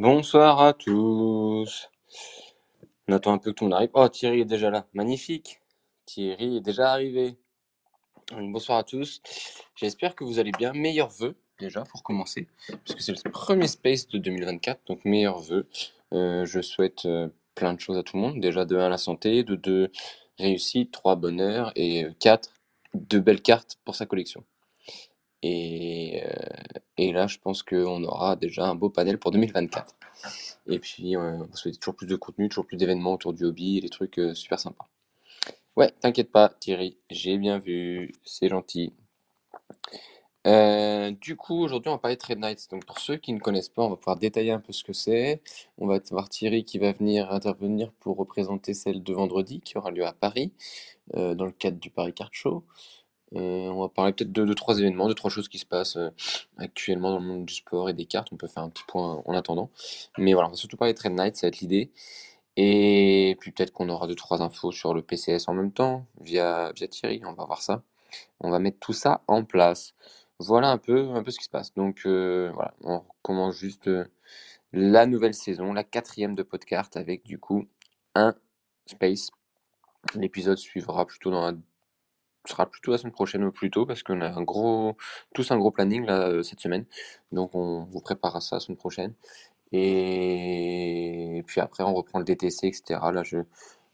Bonsoir à tous. On attend un peu que tout le monde arrive. Oh, Thierry est déjà là. Magnifique. Thierry est déjà arrivé. bonsoir à tous. J'espère que vous allez bien. Meilleurs vœux, déjà, pour commencer, puisque c'est le premier space de 2024. Donc, meilleurs vœux. Euh, je souhaite euh, plein de choses à tout le monde. Déjà, de 1, la santé. De 2, réussite. 3, bonheur. Et 4, euh, de belles cartes pour sa collection. Et, euh, et là, je pense qu'on aura déjà un beau panel pour 2024. Et puis, euh, on souhaite toujours plus de contenu, toujours plus d'événements autour du hobby des trucs euh, super sympas. Ouais, t'inquiète pas, Thierry, j'ai bien vu, c'est gentil. du coup, aujourd'hui, on va parler de Trade Nights. Donc, pour ceux qui ne connaissent pas, on va pouvoir détailler un peu ce que c'est. On va voir Thierry qui va venir intervenir pour représenter celle de vendredi qui aura lieu à Paris, dans le cadre du Paris Card Show. Euh, on va parler peut-être de, trois événements, de trois choses qui se passent euh, actuellement dans le monde du sport et des cartes. On peut faire un petit point en attendant. Mais voilà, on va surtout parler de Trade Night, ça va être l'idée. Et puis peut-être qu'on aura deux, trois infos sur le PCS en même temps, via, via Thierry, on va voir ça. On va mettre tout ça en place. Voilà un peu, un peu ce qui se passe. Donc euh, voilà, on commence juste la nouvelle saison, la quatrième de podcast avec du coup un space. L'épisode suivra plutôt dans la sera plutôt la semaine prochaine ou plus tôt parce qu'on a un gros, tous un gros planning là euh, cette semaine. Donc on vous prépare ça la semaine prochaine. Et puis après on reprend le DTC, etc. Là je,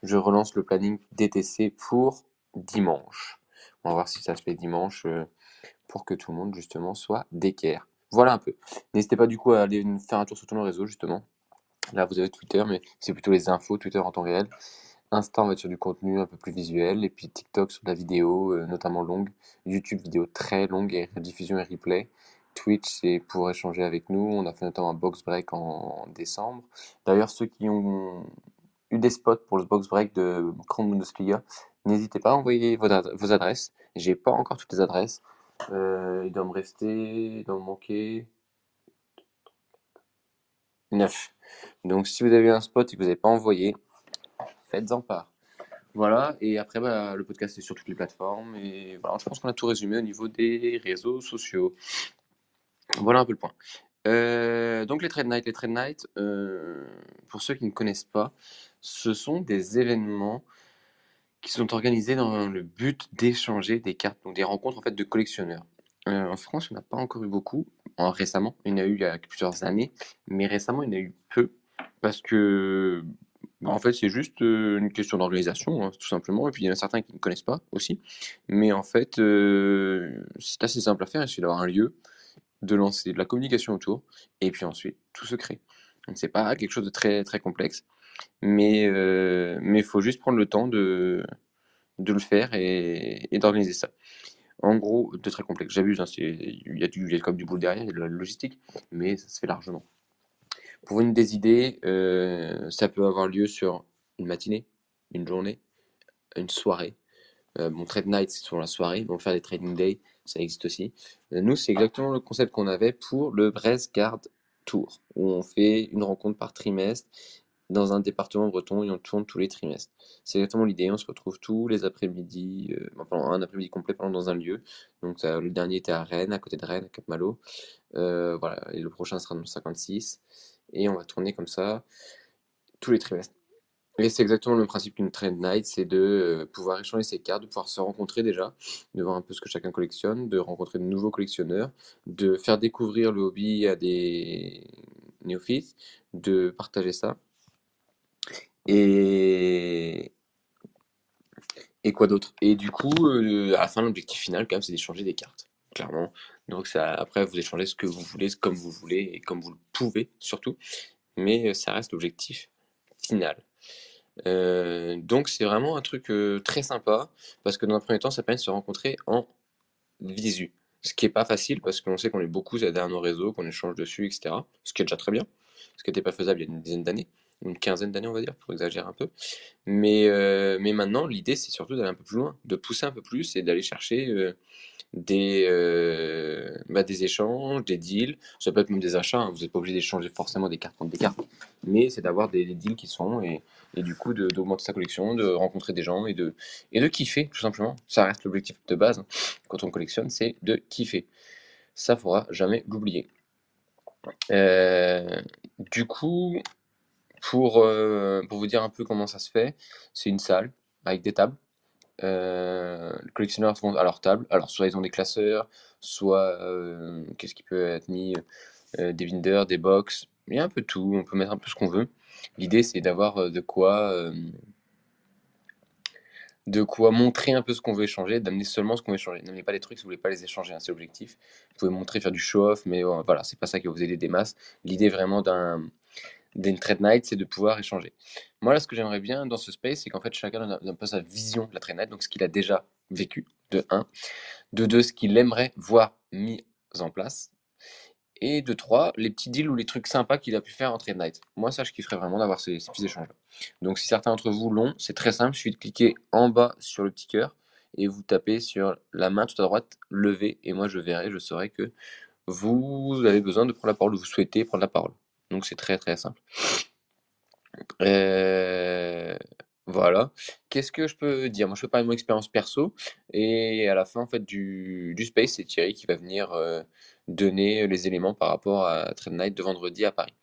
je relance le planning DTC pour dimanche. On va voir si ça se fait dimanche euh, pour que tout le monde justement soit d'équerre. Voilà un peu. N'hésitez pas du coup à aller faire un tour sur tous nos réseaux justement. Là vous avez Twitter, mais c'est plutôt les infos Twitter en temps réel. Insta, on va être sur du contenu un peu plus visuel, et puis TikTok sur de la vidéo, euh, notamment longue, YouTube vidéo très longue et rediffusion et replay. Twitch, c'est pour échanger avec nous. On a fait notamment un box break en décembre. D'ailleurs, ceux qui ont eu des spots pour le box break de Grand Bundesliga, n'hésitez pas à envoyer vos, vos adresses. J'ai pas encore toutes les adresses. Euh, il doit me rester, il doit me manquer 9. Donc si vous avez un spot et que vous n'avez pas envoyé, faites-en part. Voilà, et après, bah, le podcast est sur toutes les plateformes. Et voilà, je pense qu'on a tout résumé au niveau des réseaux sociaux. Voilà un peu le point. Euh, donc les Trade Night, les Trade Night, euh, pour ceux qui ne connaissent pas, ce sont des événements qui sont organisés dans le but d'échanger des cartes, donc des rencontres en fait de collectionneurs. Euh, en France, on n'a pas encore eu beaucoup. En, récemment, il y en a eu il y a plusieurs années, mais récemment, il y en a eu peu parce que en fait, c'est juste euh, une question d'organisation, hein, tout simplement. Et puis, il y en a certains qui ne connaissent pas aussi. Mais en fait, euh, c'est assez simple à faire. Il suffit d'avoir un lieu, de lancer de la communication autour, et puis ensuite, tout se crée. Donc, c'est pas quelque chose de très, très complexe. Mais euh, il faut juste prendre le temps de, de le faire et, d'organiser ça. En gros, de très complexe. J'abuse, hein, il y y a comme du boulot derrière, il y a de la logistique, mais ça se fait largement. Pour une des idées, euh, ça peut avoir lieu sur une matinée, une journée, une soirée. Euh, bon, trade night, c'est sur la soirée. On faire des trading days, ça existe aussi. Euh, nous, c'est exactement le concept qu'on avait pour le Brest Guard Tour, où on fait une rencontre par trimestre dans un département breton et on tourne tous les trimestres. C'est exactement l'idée. On se retrouve tous les après-midi, pendant un après-midi complet pendant dans un lieu. Donc le dernier était à Rennes, à côté de Rennes, à Cap-Malo. voilà, et le prochain sera dans le 56 et on va tourner comme ça tous les trimestres. Et c'est exactement le principe qu'une trend night, c'est de euh, pouvoir échanger ses cartes, de pouvoir se rencontrer déjà, de voir un peu ce que chacun collectionne, de rencontrer de nouveaux collectionneurs, de faire découvrir le hobby à des néophytes, de partager ça. Et, et quoi d'autre? Et du coup, euh, à la fin, l'objectif final, quand même, c'est d'échanger des cartes, clairement. Donc ça, après, vous échangez ce que vous voulez, comme vous voulez et comme vous le pouvez surtout. Mais euh, ça reste l'objectif final. Euh, donc c'est vraiment un truc euh, très sympa parce que dans un premier temps, ça permet de se rencontrer en visu. Ce qui est pas facile parce qu'on sait qu'on est beaucoup derrière nos réseaux, qu'on échange dessus, etc. Ce qui est déjà très bien. Ce qui n'était pas faisable il y a une dizaine d'années, une quinzaine d'années on va dire, pour exagérer un peu. Mais, mais maintenant, l'idée c'est surtout d'aller un peu plus loin, de pousser un peu plus et d'aller chercher des, euh, bah, des échanges, des deals. Ça peut être même des achats. Hein. Vous n'êtes pas obligé d'échanger forcément des cartes contre des cartes. Mais c'est d'avoir des, deals qui sont et, et du coup d'augmenter sa collection, de rencontrer des gens et de, et de kiffer, tout simplement. Ça reste l'objectif de base quand on collectionne, c'est de kiffer. Ça, faudra jamais l'oublier. Euh, du coup, pour, euh, pour vous dire un peu comment ça se fait, c'est une salle avec des tables. Euh, les collectionneurs vont à leur table. Alors, soit ils ont des classeurs, soit euh, qu'est-ce qui peut être mis euh, Des vendors, des box. Il y a un peu tout. On peut mettre un peu ce qu'on veut. L'idée, c'est d'avoir de quoi. de quoi montrer un peu ce qu'on veut échanger, d'amener seulement ce qu'on veut échanger. N'amenez pas les trucs si vous voulez pas les échanger, hein, c'est l'objectif. Vous pouvez montrer, faire du show-off, mais voilà, c'est pas ça qui va vous aider des masses. L'idée vraiment d'un d'une trade night, c'est de pouvoir échanger. Moi, là, ce que j'aimerais bien dans ce space, c'est qu'en fait, chacun a un peu sa vision de la trade night, donc ce qu'il a déjà vécu, de 1. De 2, ce qu'il aimerait voir mis en place. Et de 3, les petits deals ou les trucs sympas qu'il a pu faire en trade night. Moi, ça, je kifferais vraiment d'avoir ces, petits échanges-là. Donc, si certains d'entre vous l'ont, c'est très simple, il suffit de cliquer en bas sur le petit cœur et vous tapez sur la main tout à droite, lever, et moi, je verrai, je saurai que vous avez besoin de prendre la parole ou vous souhaitez prendre la parole. Donc c'est très très simple. Euh, voilà. Qu'est-ce que je peux dire? Moi, je peux parler de mon expérience perso. Et à la fin, en fait, du, space, c'est Thierry qui va venir euh, donner les éléments par rapport à Trade Night de vendredi à Paris.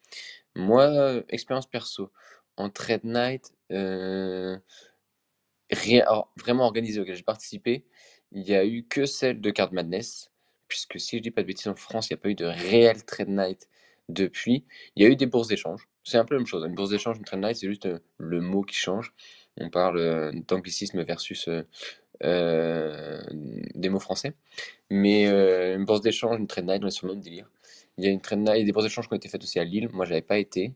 Moi, expérience perso. En Trade Night, euh, rien, vraiment organisé auquel j'ai participé, il n'y a eu que celle de Card Madness. Puisque si je dis pas de bêtises, en France, il n'y a pas eu de réel Trade Night depuis. Il y a eu des bourses d'échange. C'est un peu la même chose. Une bourse d'échange, une night, c'est juste euh, le mot qui change. On parle euh, d'anglicisme versus euh, des mots français. Mais une bourse d'échange, une night, on est sur le même délire. Il y a une night, il des bourses d'échange qui ont été faites aussi à Lille. Moi, j'avais pas été.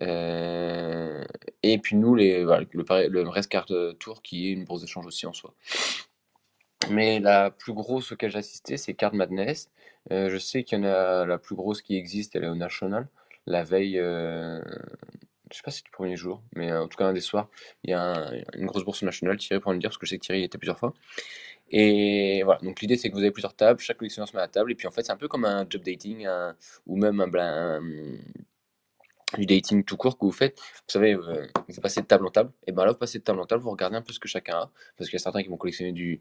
Et puis nous, le, le Rest Card Tour, qui est une bourse d'échange aussi en soi. Mais la plus grosse auquel j'ai assisté, c'est Card Madness. Euh, je sais qu'il y en a la plus grosse qui existe, elle est au National. La veille, euh, je sais pas si c'est du premier jour, mais euh, en tout cas un des soirs, il y a un- une grosse bourse au National. Thierry pourra me dire, parce que je sais que Thierry y était plusieurs fois. Et voilà, donc l'idée c'est que vous avez plusieurs tables, chaque collectionneur se met à la table, et puis en fait c'est un peu comme un job dating, ou même un, un- du dating tout court que vous faites. Vous savez, euh, vous passez de table en table, et ben là vous passez de table en table, vous regardez un peu ce que chacun a, parce qu'il y a certains qui vont collectionner du,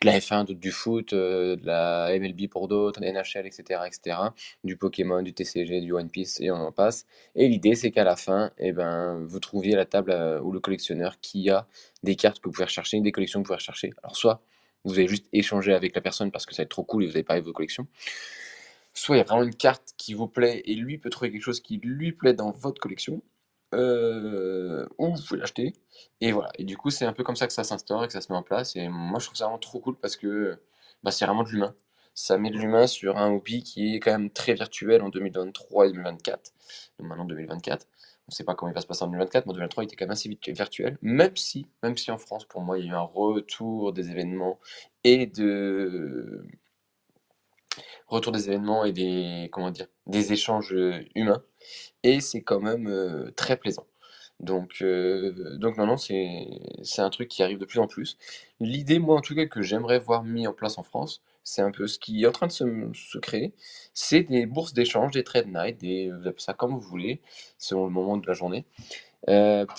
de la F1, d'autres du foot, euh, de la MLB pour d'autres, NHL, etc., etc., du Pokémon, du TCG, du One Piece, et on en passe. Et l'idée, c'est qu'à la fin, eh ben, vous trouviez la table euh, ou le collectionneur qui a des cartes que vous pouvez rechercher, des collections que vous pouvez rechercher. Alors, soit vous allez juste échanger avec la personne parce que ça va être trop cool et vous avez parlé de vos collections, soit il y a vraiment une carte qui vous plaît et lui peut trouver quelque chose qui lui plaît dans votre collection, euh, ou vous pouvez l'acheter. Et voilà. Et du coup, c'est un peu comme ça que ça s'instaure et que ça se met en place. Et moi, je trouve ça vraiment trop cool parce que bah, c'est vraiment de l'humain. Ça met de l'humain sur un hobby qui est quand même très virtuel en 2023 et 2024. Donc maintenant 2024. On ne sait pas comment il va se passer en 2024, mais en 2023, il était quand même assez virtuel. Même si, même si en France, pour moi, il y a eu un retour des événements et de retour des événements et des comment dire des échanges euh, humains et c'est quand même euh, très plaisant. Donc, euh, donc non, non, c'est c'est un truc qui arrive de plus en plus. L'idée, moi en tout cas, que j'aimerais voir mis en place en France, c'est un peu ce qui est en train de se, se créer, c'est des bourses d'échange, des trade night, des, vous appelez ça comme vous voulez, selon le moment de la journée,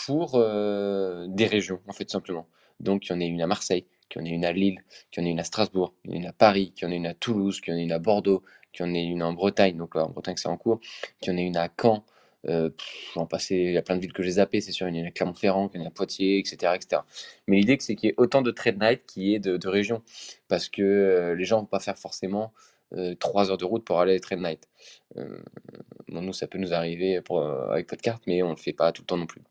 pour des régions, en fait, simplement. Donc, il y en a une à Marseille, qu'il y en ait une à Lille, qu'il y en ait une à Strasbourg, qu'il y en ait une à Paris, qu'il y en ait une à Toulouse, qu'il y en ait une à Bordeaux, qu'il y en ait une en Bretagne, donc là, en Bretagne, c'est en cours, qu'il y en ait une à Caen, euh, j'en il y a plein de villes que j'ai zappées, c'est sûr, il y en a à Clermont-Ferrand, qu'il y en a à Poitiers, etc., etc. Mais l'idée, c'est qu'il y ait autant de trade night qu'il y ait de, de régions, parce que euh, les gens vont pas faire forcément euh, trois heures de route pour aller à trade night. Euh, nous, ça peut nous arriver pour, avec Podcart, mais on le fait pas tout le temps non plus.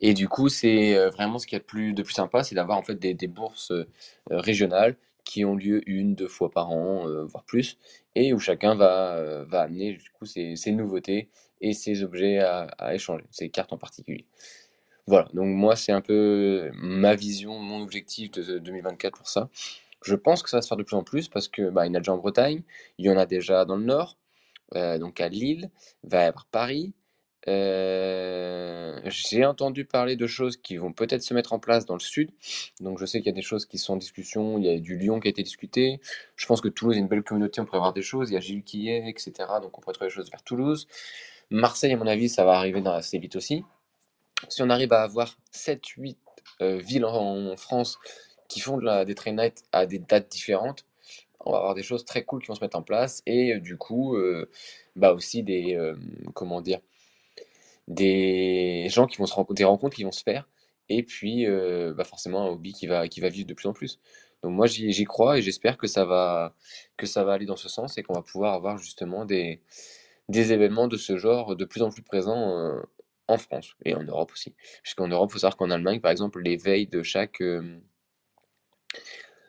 Et du coup, c'est euh, vraiment ce qu'il y a de plus, sympa, c'est d'avoir en fait des, bourses euh, régionales qui ont lieu une, deux fois par an, euh, voire plus, et où chacun va, euh, va amener du coup ses, nouveautés et ses objets à, échanger, ses cartes en particulier. Voilà, donc moi c'est un peu ma vision, mon objectif de 2024 pour ça. Je pense que ça va se faire de plus en plus parce que bah, il y en a déjà en Bretagne, il y en a déjà dans le nord, euh, donc à Lille, il va y avoir Paris. Euh, j'ai entendu parler de choses qui vont peut-être se mettre en place dans le sud. Donc je sais qu'il y a des choses qui sont en discussion. Il y a du Lyon qui a été discuté. Je pense que Toulouse est une belle communauté, on pourrait avoir des choses. Il y a Gilles qui est, etc. Donc on pourrait trouver des choses vers Toulouse. Marseille, à mon avis, ça va arriver assez vite aussi. Si on arrive à avoir 7-8 euh, villes en, France qui font des train night à des dates différentes, on va avoir des choses très cool qui vont se mettre en place et du coup, bah aussi des, comment dire, des gens qui vont se rencontrer, des rencontres qui vont se faire et puis bah forcément un hobby qui va, qui va vivre de plus en plus. Donc moi j'y crois et j'espère que ça va que ça va aller dans ce sens et qu'on va pouvoir avoir justement des, des événements de ce genre de plus en plus présents en France et en Europe aussi. Puisqu'en Europe, il faut savoir qu'en Allemagne, par exemple, les veilles de chaque,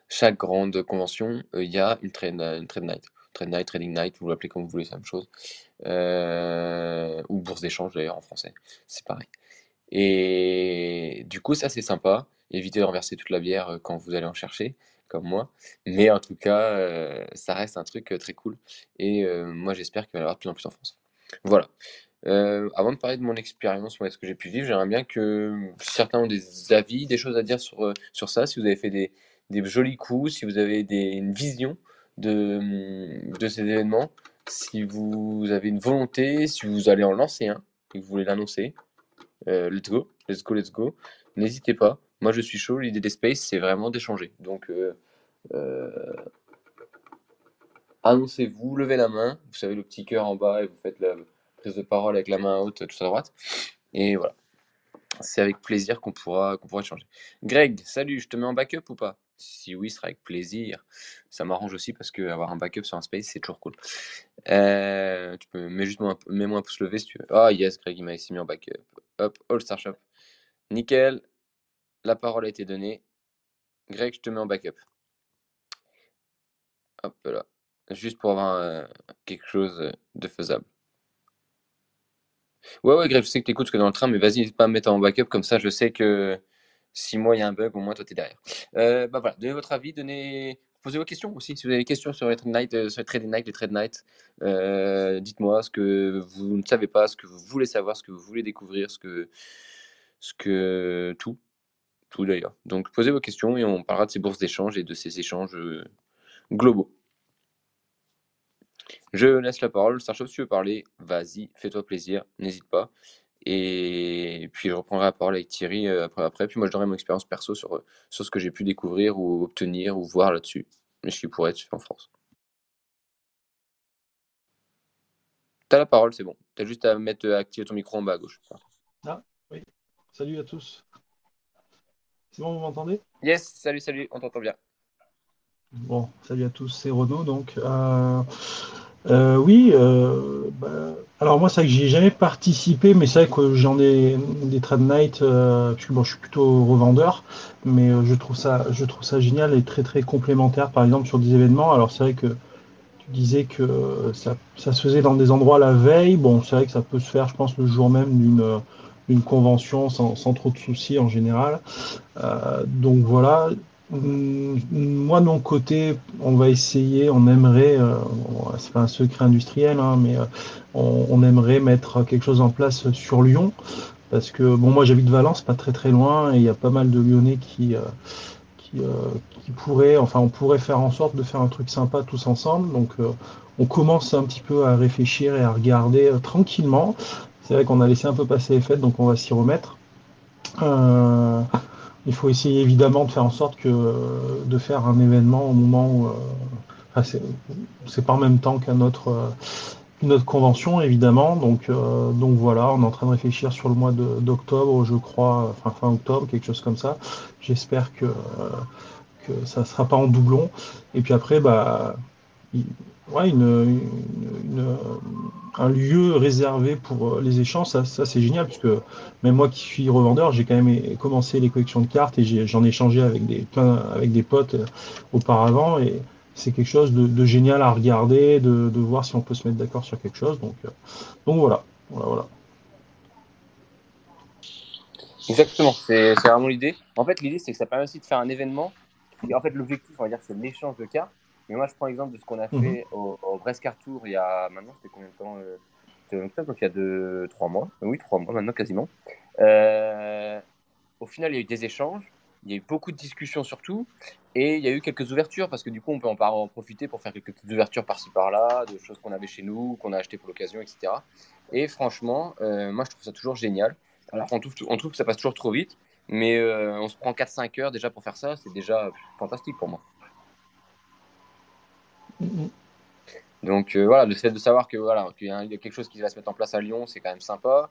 chaque grande convention, il y a une trade, une trade night. Trade night, trading night, vous l'appelez comme vous voulez, c'est la même chose. ou bourse d'échange d'ailleurs en français, c'est pareil. Et du coup, ça c'est sympa. Évitez de renverser toute la bière quand vous allez en chercher, comme moi. Mais en tout cas, ça reste un truc très cool. Et moi, j'espère qu'il va y avoir de plus en plus en France. Voilà. avant de parler de mon expérience, moi, ce que j'ai pu vivre, j'aimerais bien que certains ont des avis, des choses à dire sur, sur ça. Si vous avez fait des, jolis coups, si vous avez une vision de, ces événements, si vous avez une volonté, si vous allez en lancer un et que vous voulez l'annoncer, let's go, let's go, let's go. N'hésitez pas. Moi, je suis chaud. L'idée des spaces, c'est vraiment d'échanger. Donc, euh, euh, annoncez-vous, levez la main. Vous savez, le petit cœur en bas et vous faites la prise de parole avec la main haute, tout à droite. Et voilà. C'est avec plaisir qu'on pourra, qu'on pourra échanger. Greg, salut, je te mets en backup ou pas? Si oui, ce sera avec plaisir. Ça m'arrange aussi parce qu'avoir un backup sur un space, c'est toujours cool. Euh, tu peux, mets juste un pouce levé si tu veux. Ah yes, Greg, il m'a ici mis en backup. Hop, All Star Shop. Nickel. La parole a été donnée. Greg, je te mets en backup. Hop là. Juste pour avoir euh, quelque chose de faisable. Ouais, ouais, Greg, je sais que tu écoutes ce que dans le train, mais vas-y, n'hésite pas me mettre en backup, comme ça je sais que si moi il y a un bug, au moins toi tu es derrière. Euh, bah voilà, donnez votre avis, donnez... posez vos questions aussi. Si vous avez des questions sur les Trade Night, euh, sur les Trading Night, les Trade Night, dites-moi ce que vous ne savez pas, ce que vous voulez savoir, ce que vous voulez découvrir, ce que, ce que tout tout d'ailleurs. Donc posez vos questions et on parlera de ces bourses d'échange et de ces échanges euh, globaux. Je laisse la parole. Starshop, si tu veux parler, vas-y, fais-toi plaisir, n'hésite pas. Et puis je reprendrai la parole avec Thierry euh, après, après. Puis moi je donnerai mon expérience perso sur, euh, sur ce que j'ai pu découvrir ou obtenir ou voir là-dessus. Mais ce qui pourrait être fait en France. T'as la parole, c'est bon. T'as juste à mettre activer ton micro en bas à gauche. Ah, oui. Salut à tous. C'est bon, vous m'entendez? Yes, salut, salut, on t'entend bien. Bon, salut à tous, c'est Renaud. Donc, euh, euh, oui, euh, bah, alors moi, c'est vrai que j'ai jamais participé, mais c'est vrai que j'en ai des trade night, puisque bon, je suis plutôt revendeur, mais je trouve ça, je trouve ça génial et très très complémentaire, par exemple sur des événements. Alors c'est vrai que tu disais que ça, ça, se faisait dans des endroits la veille. Bon, c'est vrai que ça peut se faire, je pense, le jour même d'une une convention sans, sans, trop de soucis en général. Euh, donc voilà. Hum, moi de mon côté, on va essayer, on aimerait, euh, c'est pas un secret industriel, hein, mais euh, on, aimerait mettre quelque chose en place sur Lyon, parce que bon, moi j'habite Valence, pas très très loin, et il y a pas mal de Lyonnais qui euh, qui, euh, qui pourraient, enfin on pourrait faire en sorte de faire un truc sympa tous ensemble. Donc on commence un petit peu à réfléchir et à regarder tranquillement. C'est vrai qu'on a laissé un peu passer les fêtes, donc on va s'y remettre. Euh, il faut essayer évidemment de faire en sorte que de faire un événement au moment où euh, c'est pas en même temps qu'à notre euh, convention évidemment. Donc donc voilà, on est en train de réfléchir sur le mois d'octobre, je crois, enfin fin octobre, quelque chose comme ça. J'espère que que ça sera pas en doublon. Et puis après, bah ouais, une, un lieu réservé pour euh, les échanges, ça, ça c'est génial, puisque même moi qui suis revendeur, j'ai quand même commencé les collections de cartes et j'en ai, échangé avec des, plein, avec des potes euh, auparavant. Et c'est quelque chose de, génial à regarder, de, de, voir si on peut se mettre d'accord sur quelque chose. Donc, euh, donc voilà, voilà, voilà. Exactement, c'est vraiment l'idée. En fait, l'idée, c'est que ça permet aussi de faire un événement. En fait, l'objectif, on va dire, c'est l'échange de cartes mais moi, je prends l'exemple de ce qu'on a mhm. fait au, au Brescar Tour il y a maintenant, c'était combien de temps euh, C'était octobre, donc il y a deux, trois mois. Oui, trois mois maintenant quasiment. Euh, au final, il y a eu des échanges, il y a eu beaucoup de discussions surtout, et il y a eu quelques ouvertures parce que du coup, on peut en, en profiter pour faire quelques petites ouvertures par-ci par-là, de choses qu'on avait chez nous, qu'on a acheté pour l'occasion, etc. Et franchement, euh, moi, je trouve ça toujours génial. Alors, on trouve, on trouve que ça passe toujours trop vite, mais on se prend 4-5 heures déjà pour faire ça, c'est déjà fantastique pour moi. Donc euh, voilà, le fait de savoir que voilà qu'il y, a quelque chose qui va se mettre en place à Lyon, c'est quand même sympa.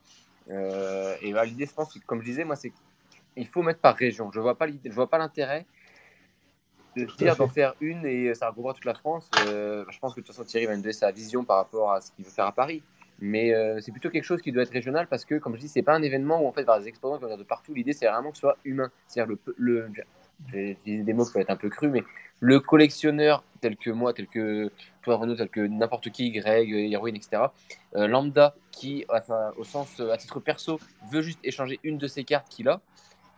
Euh, et voilà, l'idée, je pense, comme je disais, moi, c'est qu'il faut mettre par région. Je vois pas l'idée, je vois pas l'intérêt de dire d'en faire une et ça regroupera toute la France. Euh, je pense que de toute façon Thierry va nous donner sa vision par rapport à ce qu'il veut faire à Paris. Mais c'est plutôt quelque chose qui doit être régional parce que, comme je dis, c'est pas un événement où en fait, il des exposants qui vont venir de partout. L'idée, c'est vraiment que ce soit humain. C'est-à-dire le, le j'ai utilisé des mots qui peuvent être un peu crus, mais le collectionneur tel que moi, tel que toi Renaud, tel que n'importe qui, Greg, Heroin, etc. Euh, lambda qui, au sens à titre perso, veut juste échanger une de ses cartes qu'il a,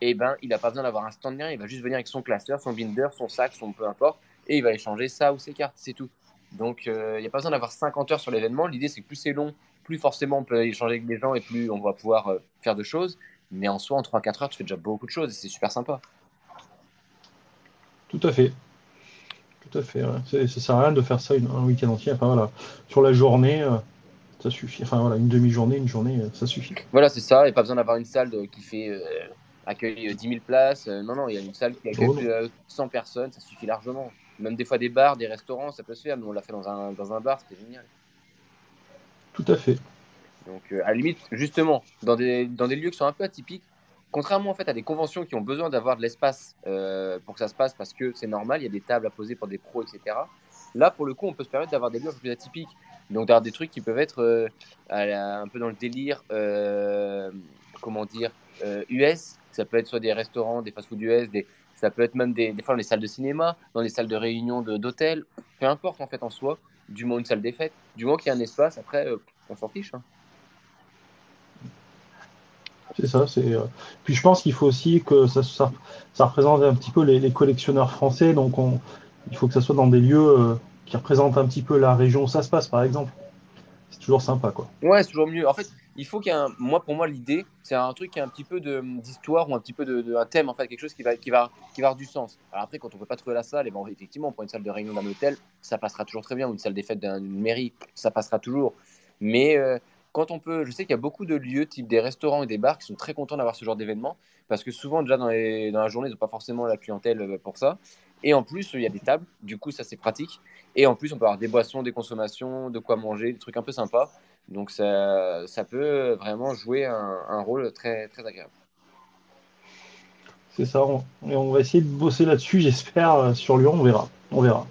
et eh ben il n'a pas besoin d'avoir un stand rien, il va juste venir avec son classeur, son binder, son sac, son peu importe, et il va échanger ça ou ses cartes, c'est tout. Donc euh, il n'y a pas besoin d'avoir 50 heures sur l'événement. L'idée c'est que plus c'est long, plus forcément on peut échanger avec des gens et plus on va pouvoir euh, faire de choses. Mais en soi, en 3-4 heures, tu fais déjà beaucoup de choses et c'est super sympa. Tout à fait. Tout à fait. Ça sert à rien de faire ça un week-end entier. Enfin, voilà. Sur la journée, euh, ça suffit. Enfin voilà, une demi-journée, une journée, ça suffit. Voilà, c'est ça. Il n'y a pas besoin d'avoir une salle qui fait accueille 10 000 places. non, non, il y a une salle qui accueille 100 personnes, ça suffit largement. Même des fois des bars, des restaurants, ça peut se faire. Nous, on l'a fait dans un, dans un bar, c'était génial. Tout à fait. Donc, euh, à la limite, justement, dans des, dans des lieux qui sont un peu atypiques, contrairement en fait à des conventions qui ont besoin d'avoir de l'espace euh, pour que ça se passe parce que c'est normal, il y a des tables à poser pour des pros, etc. Là, pour le coup, on peut se permettre d'avoir des lieux un peu plus atypiques. Donc, d'avoir des trucs qui peuvent être euh, un peu dans le délire, comment dire, US. Ça peut être soit des restaurants, des fast-food US, ça peut être même des, fois dans les salles de cinéma, dans les salles de réunion d'hôtels, peu importe en fait en soi, du moins une salle des fêtes, du moins qu'il y a un espace, après euh, on s'en fiche. Hein. C'est ça. C'est. Euh, puis je pense qu'il faut aussi que ça, représente un petit peu les, collectionneurs français. Donc on, il faut que ça soit dans des lieux euh, qui représentent un petit peu la région où ça se passe, par exemple. C'est toujours sympa, quoi. Ouais, c'est toujours mieux. En fait, il faut qu'il y un... Moi, pour moi, l'idée, c'est un truc qui a un petit peu d'histoire ou un petit peu de, un thème, en fait, quelque chose qui va, qui, va, qui va avoir du sens. Alors après, quand on peut pas trouver la salle, et bon, effectivement, pour une salle de réunion d'un hôtel, ça passera toujours très bien, ou une salle des fêtes d'une mairie, ça passera toujours. Mais euh, quand on peut, je sais qu'il y a beaucoup de lieux, type des restaurants et des bars, qui sont très contents d'avoir ce genre d'événement, parce que souvent, déjà dans, les, dans la journée, ils n'ont pas forcément la clientèle euh, pour ça. Et en plus, il y a des tables, du coup, ça c'est pratique. Et en plus, on peut avoir des boissons, des consommations, de quoi manger, des trucs un peu sympas. Donc ça, ça peut vraiment jouer un, rôle très, très agréable. C'est ça, on, et on va essayer de bosser là-dessus, j'espère, euh, sur Lyon, on verra. On verra.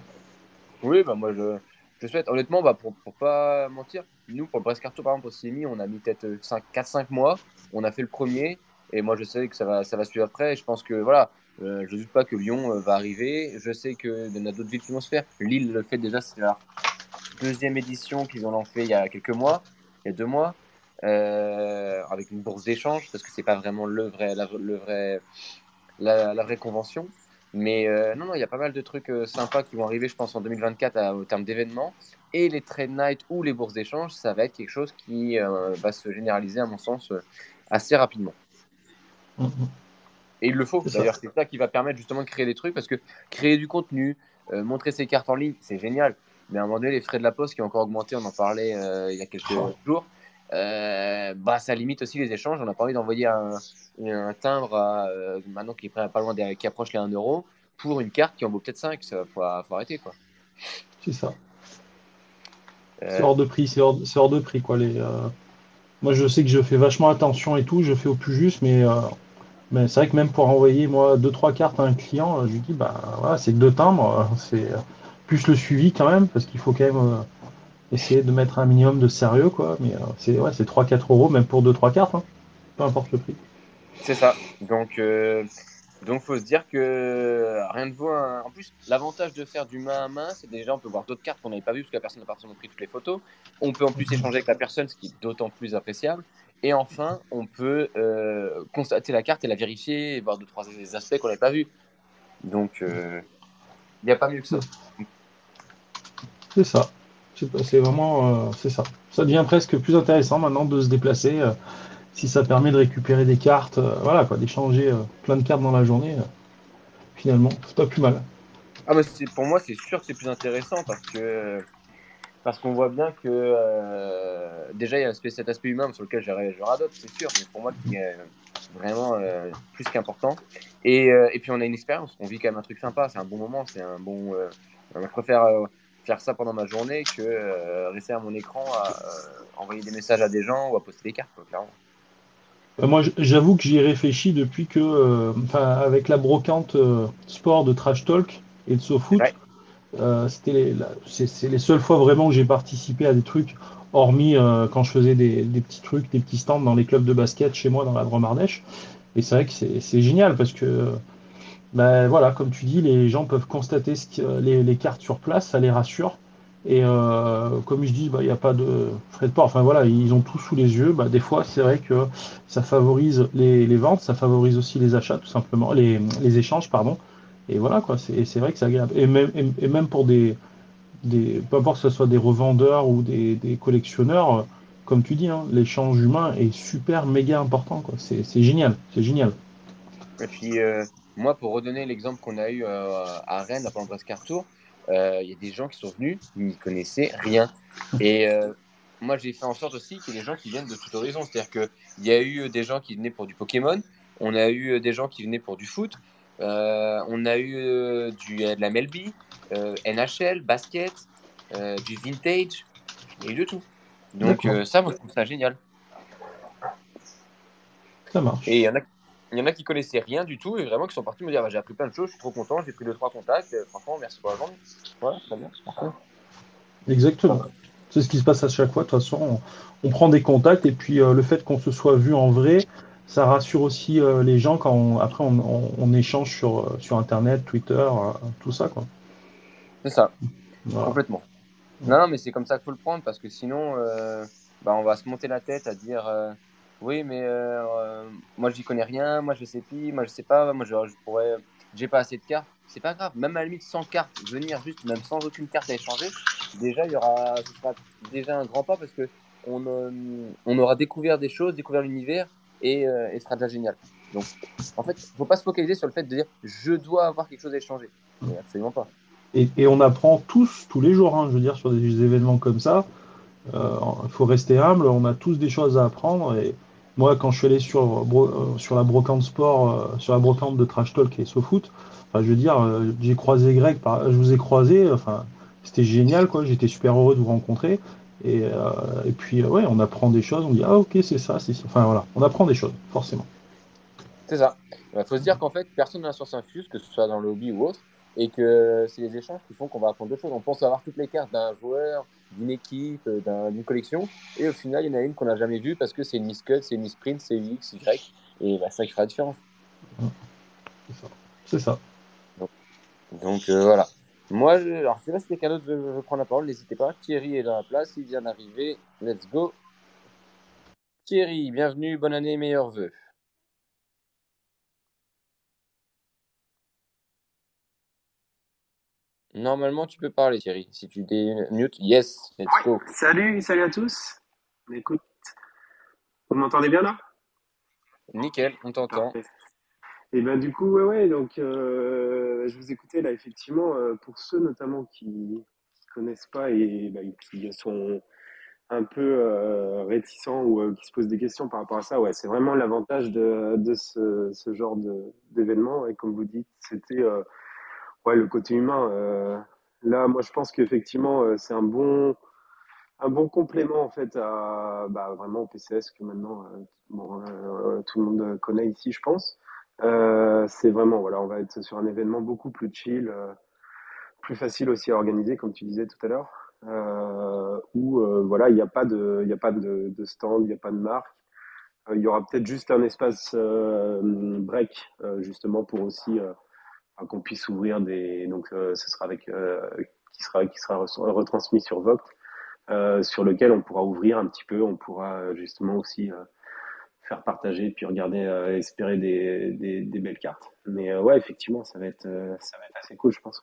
Oui, bah moi je, je souhaite, honnêtement, bah pour, pour pas mentir, nous pour le Brescarto par exemple au CMI, on a mis peut-être 4-5 mois, on a fait le premier, et moi je sais que ça va, ça va suivre après, et je pense que voilà, euh, je ne doute pas que Lyon euh, va arriver, je sais qu'il y en a d'autres villes qui vont se faire, Lille le fait déjà, c'est la deuxième édition qu'ils ont lancé il y a quelques mois, il y a deux mois, euh, avec une bourse d'échange, parce que c'est pas vraiment le vrai, la, le vrai, la, vraie convention. Mais euh, non, non, il y a pas mal de trucs euh, sympas qui vont arriver, je pense, en 2024 au terme d'événements. Et les trade night ou les bourses d'échange, ça va être quelque chose qui va se généraliser, à mon sens, assez rapidement. Mm-hmm. Et il le faut, d'ailleurs, c'est ça qui va permettre justement de créer des trucs, parce que créer du contenu, montrer ses cartes en ligne, c'est génial. Mais à un moment donné, les frais de la poste qui ont encore augmenté, on en parlait euh, il y a quelques jours, euh, bah, ça limite aussi les échanges. On n'a pas envie d'envoyer un, un, timbre euh, maintenant qui est pas loin des, qui approche les 1 euro pour une carte qui en vaut peut-être 5. Il faut, faut, arrêter. quoi. C'est ça. C'est hors de prix. C'est hors, hors, de prix. quoi. Les, Moi, je sais que je fais vachement attention et tout. Je fais au plus juste, mais. Mais c'est vrai que même pour envoyer moi deux trois cartes à un client, je lui dis bah voilà, c'est deux timbres, c'est plus le suivi quand même, parce qu'il faut quand même euh, essayer de mettre un minimum de sérieux, quoi. Mais euh, c'est ouais, 3-4 euros, même pour 2-3 cartes, hein. peu importe le prix. C'est ça. Donc, euh, donc faut se dire que rien ne vaut En plus, l'avantage de faire du main à main, c'est déjà on peut voir d'autres cartes qu'on n'avait pas vues parce que la personne n'a pas forcément pris toutes les photos. On peut en plus échanger avec la personne, ce qui est d'autant plus appréciable. Et enfin, on peut constater la carte et la vérifier et voir deux trois aspects qu'on n'avait pas vus. Donc, il n'y a pas mieux que ça. C'est ça. C'est vraiment, euh, c'est ça. Ça devient presque plus intéressant maintenant de se déplacer. Euh, si ça permet de récupérer des cartes, euh, voilà quoi, d'échanger plein de cartes dans la journée. finalement, c'est pas plus mal. Ah bah pour moi, c'est sûr que c'est plus intéressant parce que parce qu'on voit bien que déjà il y a cet aspect humain sur lequel je, je radote, c'est sûr, mais pour moi qui est vraiment plus qu'important. Et, et, puis on a une expérience, on vit quand même un truc sympa, c'est un bon moment, c'est un bon. on préfère faire ça pendant ma journée que rester à mon écran à envoyer des messages à des gens ou à poster des cartes, clairement. Moi, j'avoue que j'y ai réfléchi depuis que, avec la brocante sport de Trash Talk et de SoFoot, c'était les, c'est les seules fois vraiment que j'ai participé à des trucs hormis euh, quand je faisais des, petits trucs, des petits stands dans les clubs de basket chez moi dans la Drôme Ardèche. Et c'est vrai que c'est génial parce que, ben voilà, comme tu dis, les gens peuvent constater ce que, les, les, cartes sur place, ça les rassure. Et euh, comme je dis, bah, il n'y a pas de frais de port. Enfin voilà, ils ont tout sous les yeux. Bah, des fois, c'est vrai que ça favorise les, les, ventes, ça favorise aussi les achats, tout simplement, les, les échanges, pardon. Et voilà, quoi. C'est vrai que c'est agréable. Et même, et même pour des, des, peu importe que ce soit des revendeurs ou des, des collectionneurs, comme tu dis, hein, l'échange humain est super méga important. C'est, génial, c'est génial. Et puis, euh, moi, pour redonner l'exemple qu'on a eu euh, à Rennes, presque Tour, euh, il y a des gens qui sont venus, ils n'y connaissaient rien. Et moi, j'ai fait en sorte aussi qu'il y ait des gens qui viennent de tout horizon. C'est-à-dire qu'il y a eu des gens qui venaient pour du Pokémon, on a eu des gens qui venaient pour du foot, on a eu du, de la euh, NHL, basket, euh, du vintage, et de tout. Donc euh, ça, moi, je trouve ça génial. Ça marche. Et il y en a il y en a qui connaissaient rien du tout et vraiment qui sont partis me dire bah, j'ai appris plein de choses, je suis trop content, j'ai pris deux trois contacts, franchement merci pour la journée. Voilà, très bien, Exactement. C'est ce qui se passe à chaque fois. De toute façon, on, prend des contacts et puis le fait qu'on se soit vu en vrai, ça rassure aussi les gens quand après on, on, échange sur, sur Internet, Twitter, tout ça quoi. C'est ça, complètement. Non, non, mais c'est comme ça qu'il faut le prendre parce que sinon, euh, bah, on va se monter la tête à dire euh, oui, mais euh, moi j'y connais rien, moi je sais plus, moi je sais pas, moi je, pourrais, j'ai pas assez de cartes. C'est pas grave, même à la limite sans carte, venir juste, même sans aucune carte à échanger, déjà il y aura, ce sera déjà un grand pas parce que on, on aura découvert des choses, découvert l'univers et, et ce sera déjà génial. Donc en fait, faut pas se focaliser sur le fait de dire je dois avoir quelque chose à échanger. Absolument pas. Et, on apprend tous, tous les jours, hein, je veux dire, sur des événements comme ça. Il euh, faut rester humble, on a tous des choses à apprendre. Et moi, quand je suis allé sur, euh, sur la brocante sport, euh, sur la brocante de Trash Talk et SoFoot, enfin, je veux dire, j'ai croisé Greg, je vous ai croisé, enfin, c'était génial, quoi. J'étais super heureux de vous rencontrer. Et, et puis, ouais, on apprend des choses, on dit, ah, ok, c'est ça, c'est ça. Enfin, voilà, on apprend des choses, forcément. C'est ça. Il faut se dire qu'en fait, personne n'a sur infuse, que ce soit dans le hobby ou autre et que c'est les échanges qui font qu'on va apprendre d'autres choses. On pense avoir toutes les cartes d'un joueur, d'une équipe, d'une collection, et au final, il y en a une qu'on n'a jamais vue parce que c'est une Miss Cut, c'est une Miss Print, c'est une X, Y, et bah, ça qui fera la différence. C'est ça. Donc, euh, voilà. Moi, je... alors, je sais pas si quelqu'un d'autre veut, prendre la parole, n'hésitez pas. Thierry est dans la place, il vient d'arriver. Let's go. Thierry, bienvenue, bonne année, meilleurs vœux. Normalement, tu peux parler, Thierry. Si tu mute, yes, let's go. Salut, salut à tous. Écoute, vous m'entendez bien là? Nickel, on t'entend. Et ben du coup, ouais, ouais, donc euh, je vous écoutais là, effectivement, euh, pour ceux notamment qui ne connaissent pas et bah, qui sont un peu euh, réticents ou qui se posent des questions par rapport à ça, ouais, c'est vraiment l'avantage de, de ce, ce genre d'événement. Et comme vous dites, c'était ouais, le côté humain. Euh, là, moi, je pense qu'effectivement, euh, c'est un bon, un bon complément en fait à bah, vraiment au PCS que maintenant euh, tout le monde connaît ici, je pense. c'est vraiment voilà, on va être sur un événement beaucoup plus chill, plus facile aussi à organiser, comme tu disais tout à l'heure, où voilà, il n'y a pas de, il a pas de, de stand, il n'y a pas de marque. Il y aura peut-être juste un espace break justement pour aussi qu'on puisse ouvrir des donc euh, ce sera avec euh, qui sera retransmis sur Voct euh, sur lequel on pourra ouvrir un petit peu on pourra justement aussi faire partager puis regarder espérer des, belles cartes mais ouais effectivement ça va être ça va être assez cool je pense.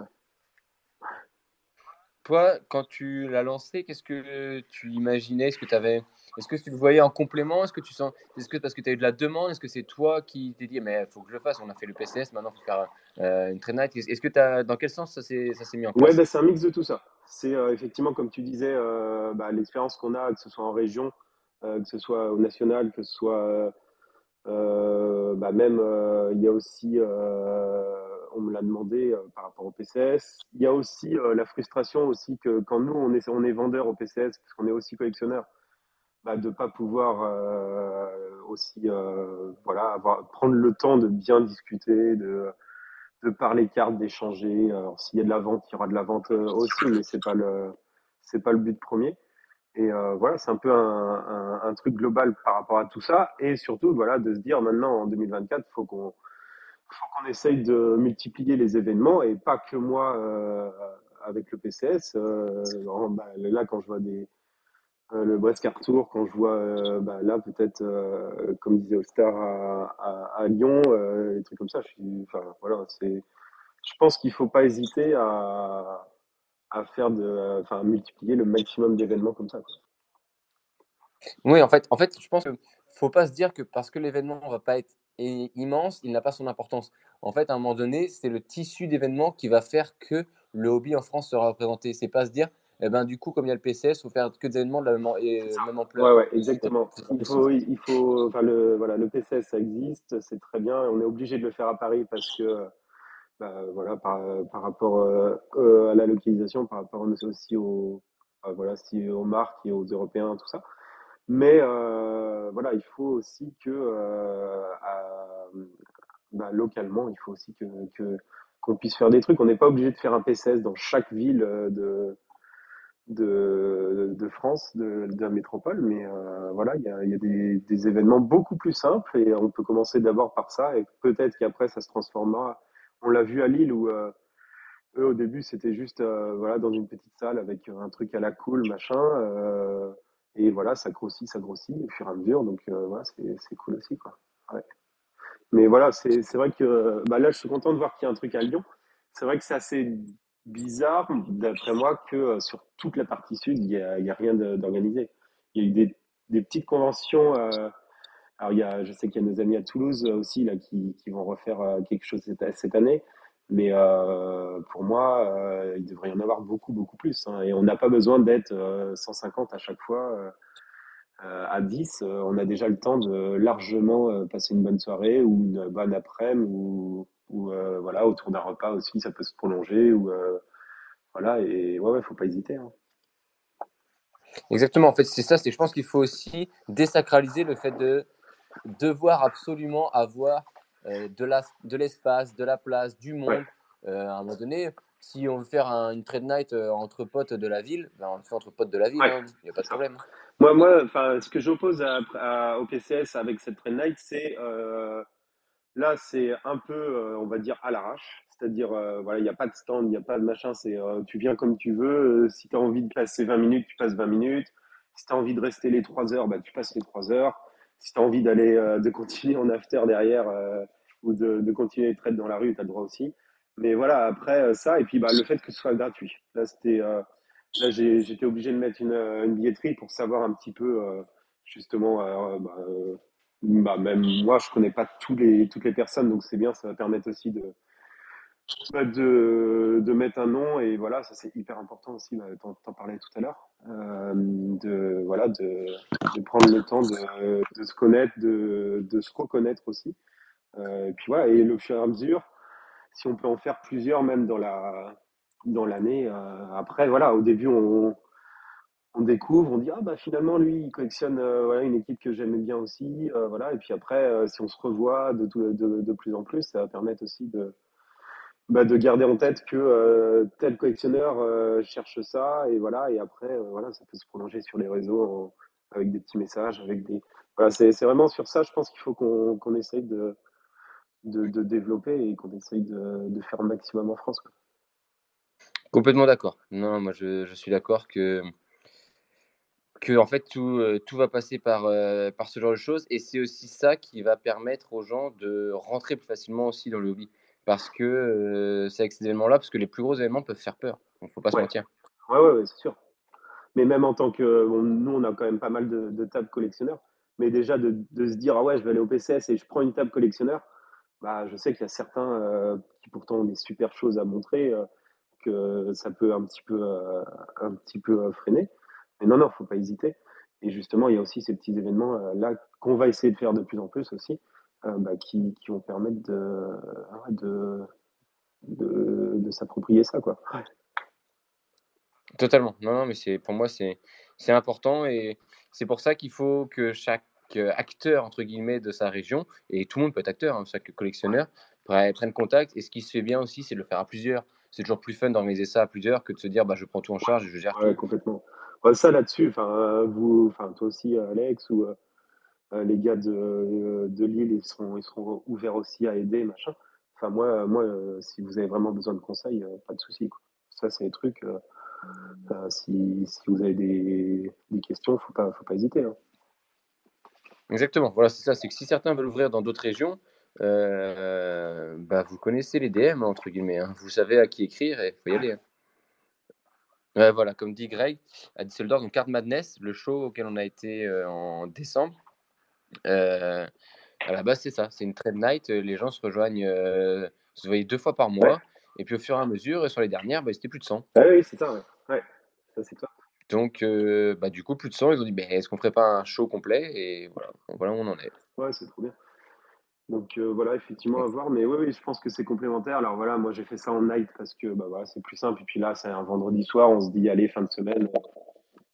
Toi, quand tu l'as lancé, qu'est-ce que tu imaginais? Est-ce que tu avais est-ce que tu le voyais en complément? Est-ce que tu sens, est-ce que parce que tu as eu de la demande, est-ce que c'est toi qui t'es dit, mais il faut que je le fasse On a fait le PCS, maintenant il faut faire euh, une train night. Est-ce que tu as, dans quel sens ça s'est, ça s'est mis en place? Ouais, bah, c'est un mix de tout ça. C'est euh, effectivement, comme tu disais, euh, bah, l'expérience qu'on a, que ce soit en région, que ce soit au national, que ce soit bah, même, il y a aussi, on me l'a demandé par rapport au PCS. Il y a aussi la frustration aussi que quand nous, on est, on est vendeur au PCS, parce qu'on est aussi collectionneur, bah, de ne pas pouvoir aussi voilà, prendre le temps de bien discuter, de, de parler cartes, d'échanger. S'il y a de la vente, il y aura de la vente aussi, mais c'est pas le pas le but premier. Et euh, voilà, c'est un peu un, un, truc global par rapport à tout ça. Et surtout, voilà, de se dire maintenant en 2024, il faut qu'on faut qu'on essaye de multiplier les événements et pas que moi euh, avec le PCS. Euh, bah, là, quand je vois euh, le Brest Tour, quand je vois bah, là peut-être, comme disait All-Star à, Lyon, des trucs comme ça, je voilà, je pense qu'il faut pas hésiter à faire de, enfin, multiplier le maximum d'événements comme ça. Oui, en fait, en fait, je pense qu'il faut pas se dire que parce que l'événement va pas être immense, il n'a pas son importance. En fait, à un moment donné, c'est le tissu d'événements qui va faire que le hobby en France sera représenté. C'est pas se dire, eh ben, du coup, comme il y a le PCS, il faut faire que des événements de la même, et, même ampleur. Ouais, ouais, exactement. Il faut, il faut, enfin, le, voilà, le PCS, ça existe, c'est très bien. On est obligé de le faire à Paris parce que bah, voilà, par, par rapport euh, euh, à la localisation, par rapport aussi aux, voilà, si, aux marques et aux Européens, tout ça. Mais euh, voilà, il faut aussi que bah, localement, il faut aussi que, que qu'on puisse faire des trucs. On n'est pas obligé de faire un PCS dans chaque ville de, de, de France, de, de, la métropole, mais euh, voilà, il y a, y a des, des, événements beaucoup plus simples et on peut commencer d'abord par ça. Et peut-être qu'après ça se transformera. On l'a vu à Lille où euh, eux au début c'était juste euh, voilà dans une petite salle avec un truc à la cool machin euh, et voilà ça grossit ça grossit au fur et à mesure donc voilà c'est cool aussi quoi. Mais voilà c'est vrai que bah là je suis content de voir qu'il y a un truc à Lyon. C'est vrai que c'est assez bizarre d'après moi que sur toute la partie sud il y a, a rien d'organisé. Il y a eu des, des petites conventions alors, il y a, je sais qu'il y a nos amis à Toulouse aussi là, qui, qui vont refaire euh, quelque chose cette, cette année. Mais euh, pour moi, euh, il devrait y en avoir beaucoup, beaucoup plus. Hein. Et on n'a pas besoin d'être 150 à chaque fois. à 10, on a déjà le temps de largement passer une bonne soirée ou une bonne après-midi ou, voilà, autour d'un repas aussi, ça peut se prolonger. Ou, voilà, et ouais, ouais, faut pas hésiter. Hein. Exactement, en fait, c'est ça. Je pense qu'il faut aussi désacraliser le fait de devoir absolument avoir euh, de, la, de l'espace, de la place, du monde. Euh, à un moment donné, si on veut faire une trade night euh, entre potes de la ville, ben on le fait entre potes de la ville, hein. il n'y a pas de problème. Moi, moi ce que j'oppose à, au PCS avec cette trade night, c'est là, c'est un peu, on va dire, à l'arrache. C'est-à-dire, voilà, il n'y a pas de stand, il n'y a pas de machin, c'est tu viens comme tu veux. si tu as envie de passer 20 minutes, tu passes 20 minutes. Si tu as envie de rester les 3 heures, bah, tu passes les 3 heures si tu as envie d'aller, euh, de continuer en after derrière euh, ou de, continuer les traites dans la rue, tu as le droit aussi. Mais voilà, après euh, ça, et puis bah, le fait que ce soit gratuit. Là, c'était, là j'étais obligé de mettre une, une, billetterie pour savoir un petit peu, justement, bah, bah, même moi, je connais pas tous les, toutes les personnes, donc c'est bien, ça va permettre aussi de, bah, de, de, mettre un nom et voilà ça c'est hyper important aussi bah, t'en parlais tout à l'heure euh, de voilà de, prendre le temps de, de se connaître de, de, se reconnaître aussi euh, et puis voilà et le fur et à mesure si on peut en faire plusieurs même dans la dans l'année euh, après voilà au début on on découvre, on dit ah bah finalement lui il collectionne euh, une équipe que j'aimais bien aussi, euh, voilà et puis après euh, si on se revoit de, de, plus en plus, ça va permettre aussi de, bah, de garder en tête que euh, tel collectionneur euh, cherche ça et voilà et après euh, voilà ça peut se prolonger sur les réseaux avec des petits messages avec des voilà c'est vraiment sur ça je pense qu'il faut qu'on qu'on essaye de, de, de développer et qu'on essaye de, de, faire un maximum en France quoi. complètement d'accord non moi je, je suis d'accord que que en fait tout, tout va passer par, par ce genre de choses et c'est aussi ça qui va permettre aux gens de rentrer plus facilement aussi dans le hobby parce que euh, c'est avec ces événements-là, parce que les plus gros événements peuvent faire peur. Il ne faut pas se mentir. Ouais, ouais, c'est sûr. Mais même en tant que. nous, on a quand même pas mal de, tables collectionneurs. Mais déjà, de, de, se dire, ah ouais, je vais aller au PCS et je prends une table collectionneur, bah, je sais qu'il y a certains euh, qui pourtant ont des super choses à montrer, euh, que ça peut un petit peu, un petit peu freiner. Mais non, non, faut pas hésiter. Et justement, il y a aussi ces petits événements là qu'on va essayer de faire de plus en plus aussi. Euh, bah, qui, qui, vont permettre de, de, de, s'approprier ça, quoi. Totalement. Non, non, mais pour moi, c'est important et c'est pour ça qu'il faut que chaque acteur, entre guillemets, de sa région, et tout le monde peut être acteur, hein, chaque collectionneur, prenne contact. Et ce qui se fait bien aussi, c'est de le faire à plusieurs. C'est toujours plus fun d'organiser ça à plusieurs que de se dire bah, je prends tout en charge et je gère ouais, complètement. ça là-dessus, enfin, vous, enfin, toi aussi, Alex, ou euh, les gars de, de Lille, ils seront, ils seront ouverts aussi à aider, machin. Enfin, moi, moi euh, si vous avez vraiment besoin de conseils, euh, pas de souci. Ça, c'est des trucs. si, si, vous avez des, des questions, faut pas, faut pas hésiter. Hein. Exactement. Voilà, c'est ça. C'est que si certains veulent ouvrir dans d'autres régions, bah, vous connaissez les DM entre guillemets. Hein. Vous savez à qui écrire et faut y aller. Hein. voilà, comme dit Greg, à Düsseldorf, donc Card Madness, le show auquel on a été en décembre, euh, à la base, c'est ça. C'est une trade night. Euh, les gens se rejoignent, euh, se voyaient deux fois par mois. Et puis au fur et à mesure, sur les dernières, bah, c'était plus de 100. Ah oui, c'est ça. Ouais. Ça, c'est toi. Donc, bah, du coup, plus de 100. Ils ont dit, bah, est-ce qu'on ferait pas un show complet? Et voilà, voilà où on en est. Ouais, c'est trop bien. Donc voilà, effectivement, à voir. Mais oui, oui, je pense que c'est complémentaire. Alors voilà, moi j'ai fait ça en night parce que bah, voilà, c'est plus simple. Et puis là, c'est un vendredi soir. On se dit, allez, fin de semaine,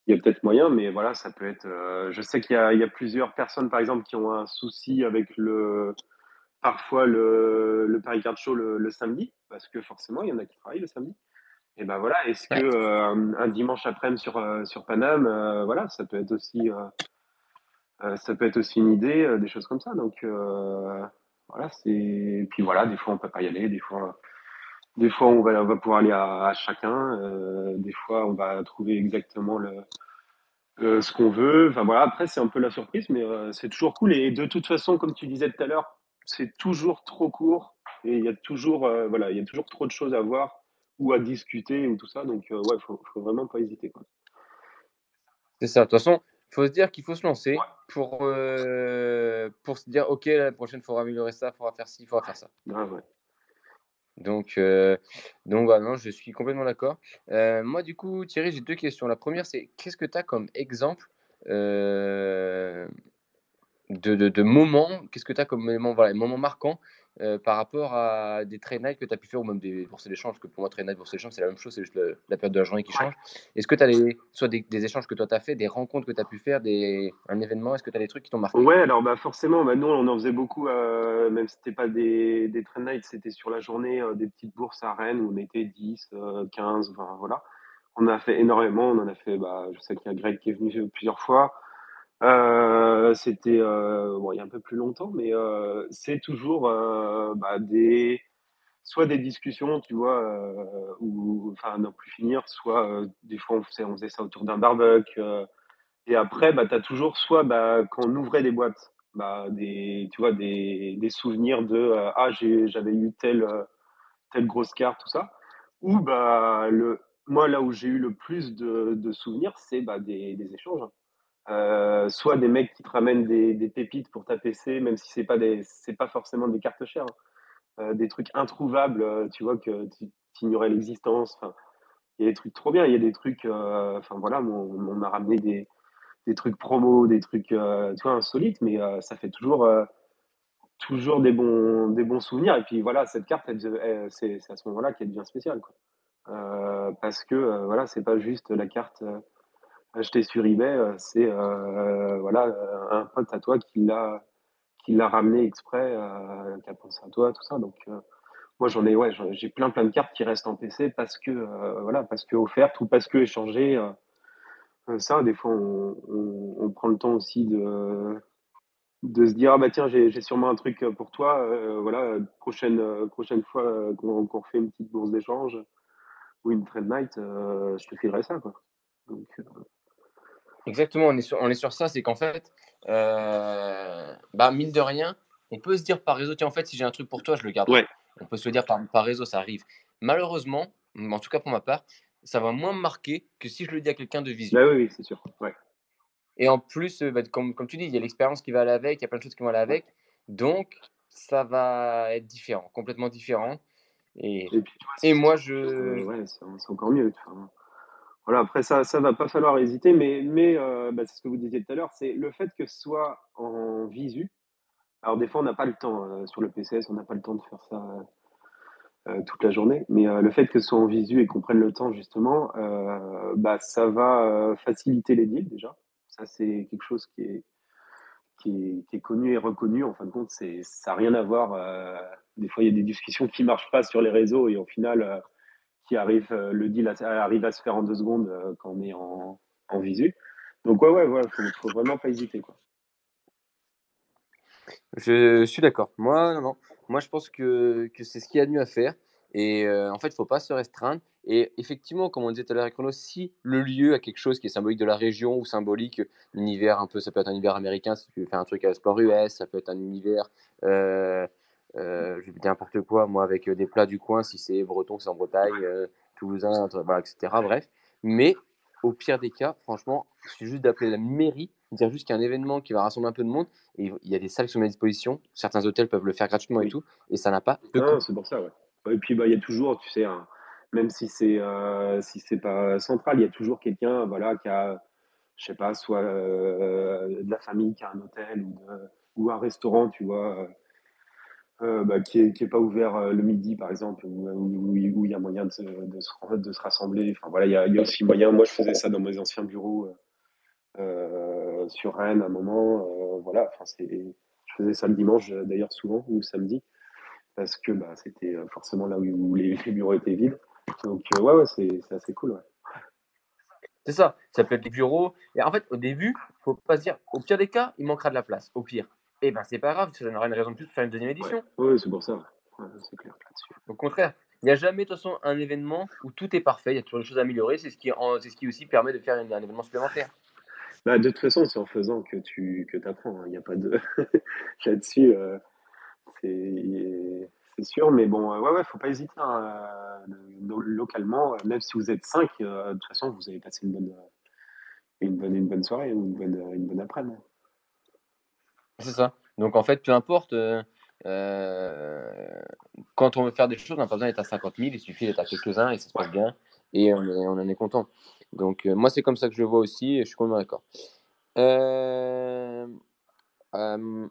il y a peut-être moyen, mais voilà, ça peut être. Euh, je sais qu'il y, y, a plusieurs personnes, par exemple, qui ont un souci avec le parfois le, le Paris Card Show le, samedi, parce que forcément, il y en a qui travaillent le samedi. Et ben voilà, est-ce que euh, un dimanche après-midi sur euh, sur Paname, voilà, ça peut être aussi ça peut être aussi une idée, des choses comme ça. Donc voilà, c'est. Puis voilà, des fois on peut pas y aller, des fois. Des fois, on va, on va pouvoir aller à, à chacun. Euh, des fois, on va trouver exactement le, euh, ce qu'on veut. Enfin voilà, après, c'est un peu la surprise, mais euh, c'est toujours cool. Et de toute façon, comme tu disais tout à l'heure, c'est toujours trop court et il y a toujours, euh, voilà, il y a toujours trop de choses à voir ou à discuter ou tout ça. Donc, euh, ouais, faut, faut vraiment pas hésiter. Quoi. C'est ça. De toute façon, faut se dire qu'il faut se lancer pour, euh, pour se dire, OK, la prochaine, il faudra améliorer ça, il faudra faire ci, il faudra faire ça. Ouais. Donc, euh, donc voilà, non, je suis complètement d'accord. Moi, du coup, Thierry, j'ai deux questions. La première, c'est qu'est-ce que tu as comme exemple de, de, de moments Qu'est-ce que tu as comme moment, voilà, moment marquant euh, par rapport à des trade nights que tu as pu faire ou même des bourses d'échange, que pour moi, trade night, bourse d'échange, c'est la même chose, c'est juste la période de la journée qui change. Est-ce que tu as soit des, des, échanges que toi tu as fait, des rencontres que tu as pu faire, des, un événement Est-ce que tu as des trucs qui t'ont marqué? Ouais, alors bah, forcément, bah, nous on en faisait beaucoup, euh, même si c'était pas des, des trade nights, c'était sur la journée euh, des petites bourses à Rennes où on était 10, 15, 20, voilà. On a fait énormément, on en a fait, bah, je sais qu'il y a Greg qui est venu plusieurs fois. Euh, c'était euh, bon, il y a un peu plus longtemps, mais euh, c'est toujours bah, des soit des discussions, tu vois, ou enfin non plus finir, soit des fois on faisait, on faisait ça autour d'un barbecue. et après, bah, tu as toujours soit bah, quand on ouvrait des boîtes, bah, des, tu vois, des, des souvenirs de ah j'avais eu telle telle grosse carte, tout ça, ou bah le moi là où j'ai eu le plus de, de souvenirs, c'est bah, des, des échanges. Euh, soit des mecs qui te ramènent des, pépites pour ta PC, même si c'est pas des, c'est pas forcément des cartes chères, hein. euh, des trucs introuvables, euh, tu vois que tu ignorais l'existence. Il y a des trucs trop bien. Il y a des trucs, enfin voilà, on, on, a ramené des, des trucs promo, des trucs, insolites, mais ça fait toujours, toujours des bons, des bons souvenirs. Et puis voilà, cette carte, c'est, à ce moment-là qu'elle devient spéciale, parce que voilà, c'est pas juste la carte acheté sur eBay, euh, c'est euh, voilà euh, un pote à toi qui l'a qui l'a ramené exprès, qui a pensé à toi, tout ça. Donc moi j'en ai ouais j'ai plein plein de cartes qui restent en PC parce que voilà parce que offertes ou parce que échangées. ça des fois on, on, prend le temps aussi de de se dire ah bah tiens j'ai sûrement un truc pour toi voilà prochaine prochaine fois qu'on qu refait une petite bourse d'échange ou une trade night je te filerai ça quoi Exactement, on est sur, on est sur ça, c'est qu'en fait, euh, bah, mine de rien, on peut se dire par réseau, tiens, en fait, si j'ai un truc pour toi, je le garde. Ouais. On peut se le dire par, par réseau, ça arrive. Malheureusement, en tout cas pour ma part, ça va moins marquer que si je le dis à quelqu'un de visuel. Bah oui, oui c'est sûr. Ouais. Et en plus, euh, bah, comme, comme tu dis, il y a l'expérience qui va aller avec, il y a plein de choses qui vont aller avec. Donc, ça va être différent, complètement différent. Et, et, puis, vois, et moi, je. Ouais, c'est encore mieux. Enfin, voilà, après, ça ça va pas falloir hésiter, mais, mais euh, bah, c'est ce que vous disiez tout à l'heure, c'est le fait que ce soit en visu. Alors, des fois, on n'a pas le temps euh, sur le PCS, on n'a pas le temps de faire ça toute la journée. Mais le fait que ce soit en visu et qu'on prenne le temps justement, bah, ça va faciliter les deals déjà. Ça, c'est quelque chose qui est, qui est, connu et reconnu. En fin de compte, ça n'a rien à voir. des fois, il y a des discussions qui ne marchent pas sur les réseaux et au final, qui arrive, le deal arrive à se faire en deux secondes quand on est en, en visu. Donc, ouais, ouais, voilà, faut, faut vraiment pas hésiter, quoi. Je suis d'accord. Moi, non. Moi, je pense que, que c'est ce qu'il y a de mieux à faire. Et euh, en fait, il ne faut pas se restreindre. Et effectivement, comme on disait tout à l'heure avec Chrono, si le lieu a quelque chose qui est symbolique de la région ou symbolique, l'univers un peu, ça peut être un univers américain si tu veux faire un truc à sport US, ça peut être un univers, euh, euh, je vais dire n'importe quoi, moi, avec des plats du coin, si c'est breton, c'est en Bretagne, toulousain, voilà, etc. Bref. Mais au pire des cas, franchement, il suffit juste d'appeler la mairie, dire juste qu'il y a un événement qui va rassembler un peu de monde, et il y a des salles qui sont à disposition. Certains hôtels peuvent le faire gratuitement et tout, et ça n'a pas de coût. C'est pour ça, ouais. Et puis, bah, il y a toujours, tu sais, même si c'est euh, si c'est pas central, il y a toujours quelqu'un, voilà, qui a, je sais pas, soit euh, de la famille qui a un hôtel ou, ou un restaurant, tu vois. Euh, bah, qui n'est est pas ouvert euh, le midi, par exemple, où, il y a moyen de se, rassembler. Enfin, voilà, il y, a, il aussi moyen. Moi, je faisais ça dans mes anciens bureaux euh, sur Rennes à un moment. voilà, enfin, je faisais ça le dimanche, d'ailleurs, souvent, ou samedi, parce que bah, c'était forcément là où, les, bureaux étaient vides. Donc, ouais, ouais, c'est assez cool. Ouais. C'est ça, ça peut être les bureaux. Et en fait, au début, faut pas se dire, au pire des cas, il manquera de la place. Au pire, eh ben c'est pas grave, ça donnera une raison de plus de faire une deuxième édition. Oui, c'est pour ça. c'est clair Au contraire, il n'y a jamais de toute façon un événement où tout est parfait, il y a toujours des choses à améliorer, c'est ce qui, c'est ce qui aussi permet de faire un événement supplémentaire. Bah, de toute façon, c'est en faisant que tu que apprends, hein. il n'y a pas de. Là-dessus, euh, c'est sûr, mais bon, euh, ouais, ouais, faut pas hésiter. Hein, euh, localement, même si vous êtes 5, de toute façon, vous avez passé une bonne, une bonne, une bonne soirée ou une bonne, une bonne après-midi. C'est ça. Donc en fait, peu importe, euh, euh, quand on veut faire des choses, on n'a pas besoin d'être à 50 000, il suffit d'être à quelques-uns et ça se passe bien et on, on en est content. Donc euh, moi, c'est comme ça que je le vois aussi et je suis complètement d'accord.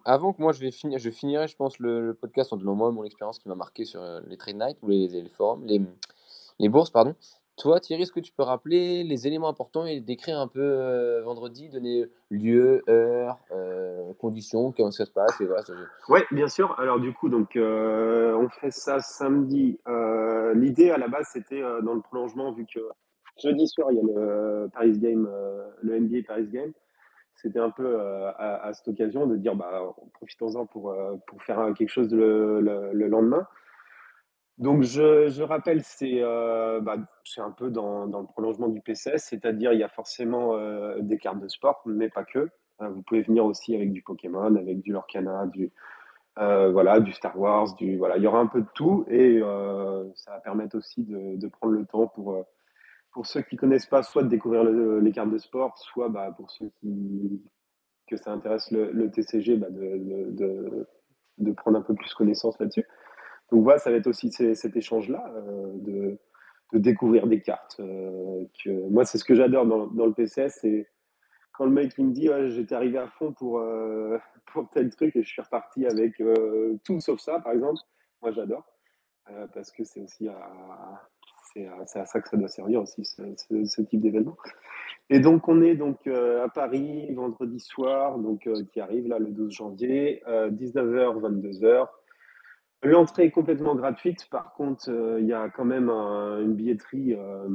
avant que moi je vais finir, je finirai, je pense, le, podcast en donnant moi mon expérience qui m'a marqué sur les trade night ou les, les forums, les, les bourses, pardon. Toi, Thierry, est-ce que tu peux rappeler les éléments importants et décrire un peu euh, vendredi, donner lieu, heure, euh, conditions, comment ça se passe et voilà, Oui, bien sûr. Alors du coup, donc euh, on fait ça samedi. L'idée à la base, c'était dans le prolongement, vu que jeudi soir, il y a le Paris Game, le NBA Paris Game. C'était un peu à, cette occasion de dire, bah, profitons-en pour, pour faire quelque chose le lendemain. Donc, je, je rappelle, c'est euh, bah, un peu dans, dans, le prolongement du PCS, c'est-à-dire il y a forcément euh, des cartes de sport, mais pas que. Euh, vous pouvez venir aussi avec du Pokémon, avec du Lorcana, du, voilà, du Star Wars, du, voilà, il y aura un peu de tout et ça va permettre aussi de, de prendre le temps pour, pour ceux qui connaissent pas, soit de découvrir les cartes de sport, soit bah, pour ceux qui, que ça intéresse le, le TCG, bah, de, de, de, prendre un peu plus connaissance là-dessus. Donc voilà, ça va être aussi cet échange-là, euh, de, découvrir des cartes. Euh, moi, c'est ce que j'adore dans, le PCS, c'est quand le mec me dit j'étais arrivé à fond pour, euh, pour tel truc et je suis reparti avec tout sauf ça, par exemple. Moi, j'adore. parce que c'est aussi à, c'est à, ça que ça doit servir aussi, ce, ce, type d'événement. Et donc, on est donc à Paris vendredi soir, donc qui arrive là le 12 janvier, 19h, 22h. L'entrée est complètement gratuite. Par contre, euh, il y a quand même une billetterie euh,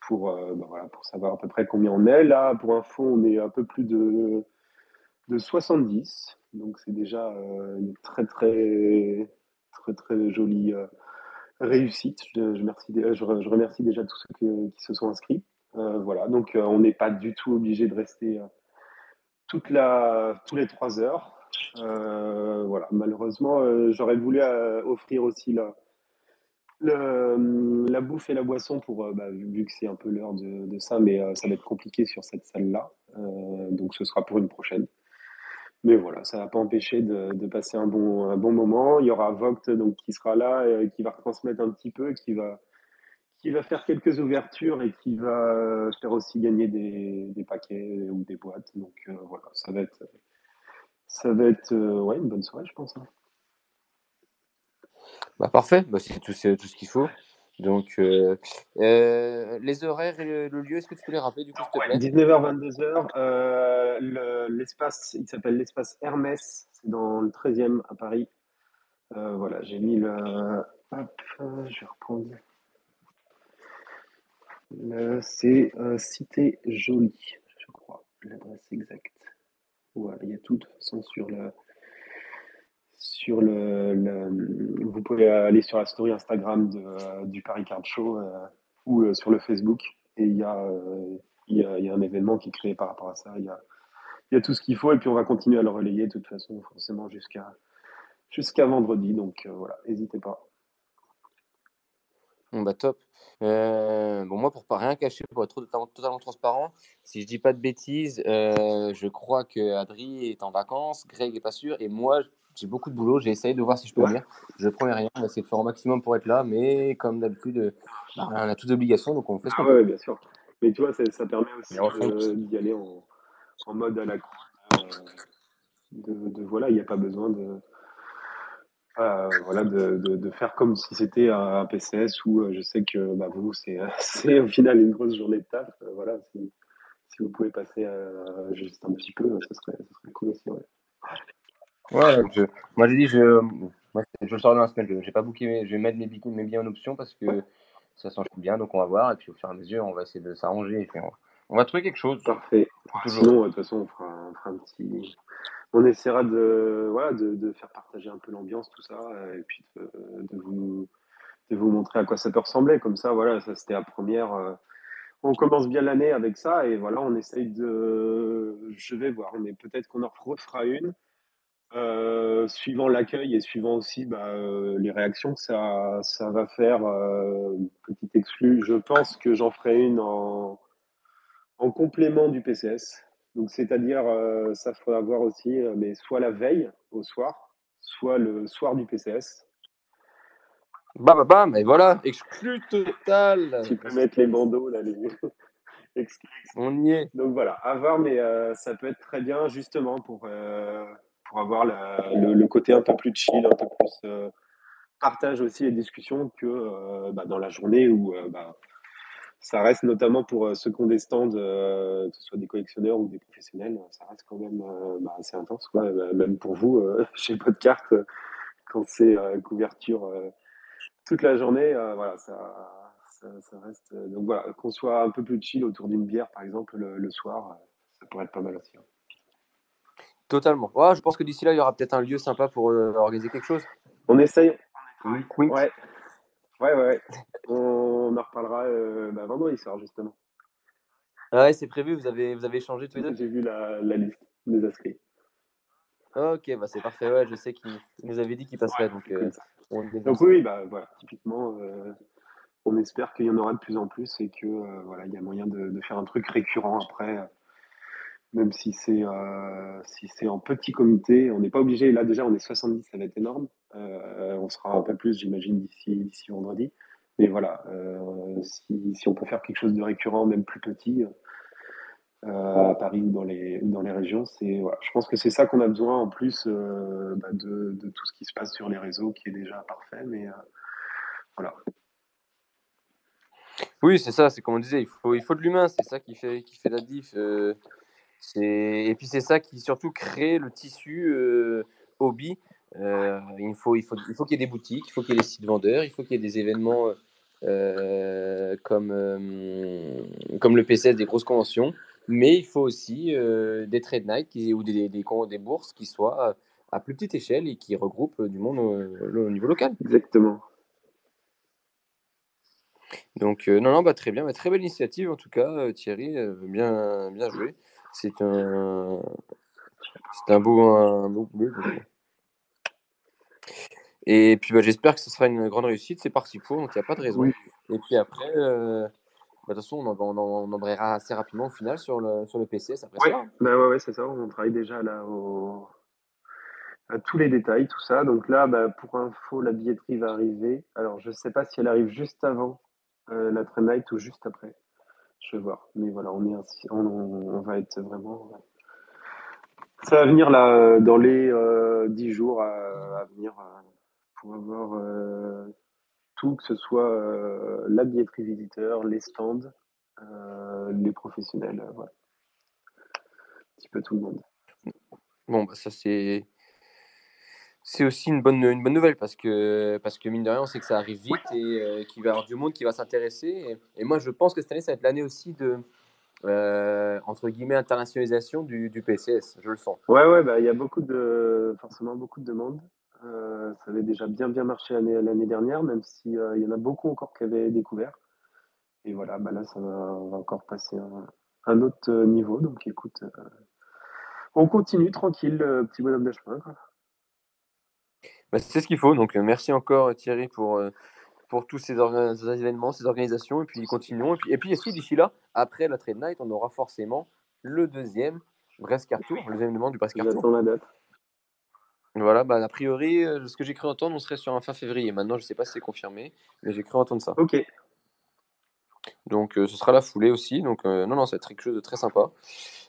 pour, euh, voilà, pour savoir à peu près combien on est. Là, pour info, on est un peu plus de, de 70. Donc, c'est déjà une très, très, très, très jolie réussite. Je, je, remercie, je, remercie déjà tous ceux qui se sont inscrits. voilà, donc on n'est pas du tout obligé de rester toute la, tous les trois heures. Euh, voilà, malheureusement, euh, j'aurais voulu euh, offrir aussi la, la bouffe et la boisson pour, bah, vu que c'est un peu l'heure de, ça, mais ça va être compliqué sur cette salle-là. donc ce sera pour une prochaine. Mais voilà, ça ne va pas empêcher de, passer un bon, un bon moment. Il y aura Vogt donc, qui sera là, et qui va retransmettre un petit peu, qui va, qui va faire quelques ouvertures et qui va faire aussi gagner des, des paquets ou des boîtes. Donc voilà, ça va être ça va être euh, ouais, une bonne soirée, je pense. Hein. Bah, parfait, bah, c'est tout, tout, ce qu'il faut. Donc, euh, euh, les horaires et le, lieu, est-ce que tu peux les rappeler du coup, s'il te plaît? 19h, 22h. l'espace, il s'appelle l'espace Hermès, c'est dans le 13e à Paris. Voilà, j'ai mis le. Hop, je vais reprendre. C'est Cité Jolie, je crois, l'adresse exacte. Voilà, il y a tout de toute façon sur le sur le, vous pouvez aller sur la story Instagram de, du Paris Card Show euh, ou euh, sur le Facebook et il y, a, euh, y a, un événement qui est créé par rapport à ça. Il y a, y a tout ce qu'il faut et puis on va continuer à le relayer de toute façon forcément jusqu'à jusqu'à vendredi. Donc voilà, n'hésitez pas. Bon bah top. bon moi pour pas rien cacher, pour être totalement, transparent, si je dis pas de bêtises, je crois que Adri est en vacances, Greg est pas sûr et moi j'ai beaucoup de boulot, j'ai essayé de voir si je peux venir. Je promets rien, on va essayer de faire au maximum pour être là, mais comme d'habitude, bah, on a toutes obligations, donc on fait ce qu'on ah, ouais, bien sûr. Mais tu vois, ça, ça permet aussi d'y aller en, en, mode à la cour. Euh, de, de, voilà, il n'y a pas besoin de, euh, voilà, de, de, de, faire comme si c'était un PCS où euh, je sais que bah, vous, c'est au final une grosse journée de taf. voilà, si, si, vous pouvez passer juste un petit peu, ce serait, ça serait cool aussi. Ouais. Ouais, je, moi j'ai dit, je, moi, je sors dans la semaine, je vais pas booker, je vais mettre mes, mes billets en option parce que ça s'en bien, donc on va voir, et puis au fur et à mesure, on va essayer de s'arranger, on, va trouver quelque chose. Parfait. Sinon, de toute façon, on fera, on fera, un petit. On essaiera de, faire partager un peu l'ambiance, tout ça, et puis de, vous, de vous montrer à quoi ça peut ressembler. Comme ça, voilà, ça c'était la première. Euh, on commence bien l'année avec ça, et voilà, on essaye de. Je vais voir, mais peut-être qu'on en refera une. Euh, suivant l'accueil et suivant aussi bah, euh, les réactions que ça, ça va faire, petit exclu, je pense que j'en ferai une en complément du PCS. Donc, c'est-à-dire, euh, ça faudra voir aussi, mais soit la veille au soir, soit le soir du PCS. Bam, bam, bam, et voilà, exclu total. Tu peux mettre les bandeaux là, les On y est. Donc voilà, à voir, mais ça peut être très bien justement pour pour avoir le, côté un peu plus chill, un peu plus euh, partage aussi les discussions que euh, bah, dans la journée où euh, bah, ça reste notamment pour ceux qui ont des stands, que ce soit des collectionneurs ou des professionnels, ça reste quand même bah, assez intense. Quoi. Même pour vous, chez Podcart, quand c'est couverture toute la journée, voilà, ça, ça, reste. Donc voilà, qu'on soit un peu plus chill autour d'une bière, par exemple, le, soir, ça pourrait être pas mal aussi. Hein. Totalement. Ouais, je pense que d'ici là, il y aura peut-être un lieu sympa pour euh, organiser quelque chose. On essaye. Oui, oui. Ouais. Ouais, ouais. On en reparlera euh, bah, vendredi soir, justement. Ah ouais, c'est prévu. Vous avez, vous avez échangé tous les deux? J'ai vu la, la, liste des inscrits. Ok, bah c'est parfait. Ouais, je sais qu'il nous avait dit qu'il passerait. donc, euh, donc oui, bah voilà, typiquement, euh, on espère qu'il y en aura de plus en plus et que voilà, il y a moyen de, de, faire un truc récurrent après même si c'est euh, si c'est en petit comité. On n'est pas obligé. Là déjà, on est 70, ça va être énorme. Euh, on sera un peu plus, j'imagine, d'ici d'ici vendredi. Mais voilà, euh, si, si, on peut faire quelque chose de récurrent, même plus petit, à Paris ou dans les dans les régions, c'est voilà. Je pense que c'est ça qu'on a besoin en plus bah de, de, tout ce qui se passe sur les réseaux, qui est déjà parfait. Mais voilà. Oui, c'est ça. C'est comme on disait, il faut il faut de l'humain. C'est ça qui fait qui fait la diff. Et puis c'est ça qui surtout crée le tissu euh, hobby. Euh, il faut il faut il faut qu'il y ait des boutiques, il faut qu'il y ait des sites vendeurs, il faut qu'il y ait des événements euh, comme comme le PCS, des grosses conventions. Mais il faut aussi des trade night qui, ou des, des, des, bourses qui soient à plus petite échelle et qui regroupent du monde au, niveau local. Exactement. Donc, non, non, bah, très bien, bah, très belle initiative en tout cas, Thierry, bien, bien joué. C'est un, c'est un beau, un beau bleu. Et puis bah, j'espère que ce sera une grande réussite. C'est parti pour, donc il n'y a pas de raison. Et puis après, euh, bah, de toute façon, on, on, on, embrayera assez rapidement au final sur le, sur le PC. Après ouais. ça. Bah, ouais, ouais, c'est ça. On travaille déjà là au... à tous les détails, tout ça. Donc là, bah, pour info, la billetterie va arriver. Alors je ne sais pas si elle arrive juste avant euh, la train night ou juste après. Je vais voir. Mais voilà, on, est on, on, va être vraiment. Ça va venir là dans les euh, 10 jours à, à venir euh, pour avoir euh, tout, que ce soit la billetterie visiteur, les stands, les professionnels, voilà. Un petit peu tout le monde. Bon, bah ça c'est c'est aussi une bonne, une bonne nouvelle parce que, parce que mine de rien, on sait que ça arrive vite et qu'il va y avoir du monde qui va s'intéresser. Et, moi, je pense que cette année, ça va être l'année aussi de, entre guillemets, internationalisation du, du, PCS. Je le sens. Ouais, ouais, bah, il y a beaucoup de, forcément beaucoup de demandes. Euh, ça avait déjà bien bien marché l'année dernière, même s'il il y en a beaucoup encore qui avaient découvert. Et voilà, bah là, ça va, on va encore passer un, un autre niveau. Donc écoute, euh, on continue tranquille, petit bonhomme de chemin. Bah, c'est ce qu'il faut. Donc merci encore Thierry pour, pour tous ces, événements, ces organisations. Et puis continuons. Et puis, et puis aussi d'ici là, après la Trade Night, on aura forcément le deuxième Brest Tour, le deuxième événement du Brest Tour. la date. Voilà, bah, a priori, euh, ce que j'ai cru entendre, on serait sur un fin février. Maintenant, je ne sais pas si c'est confirmé, mais j'ai cru entendre ça. Ok. Donc, euh, ce sera la foulée aussi. Donc, euh, non, non, ça va être quelque chose de très sympa.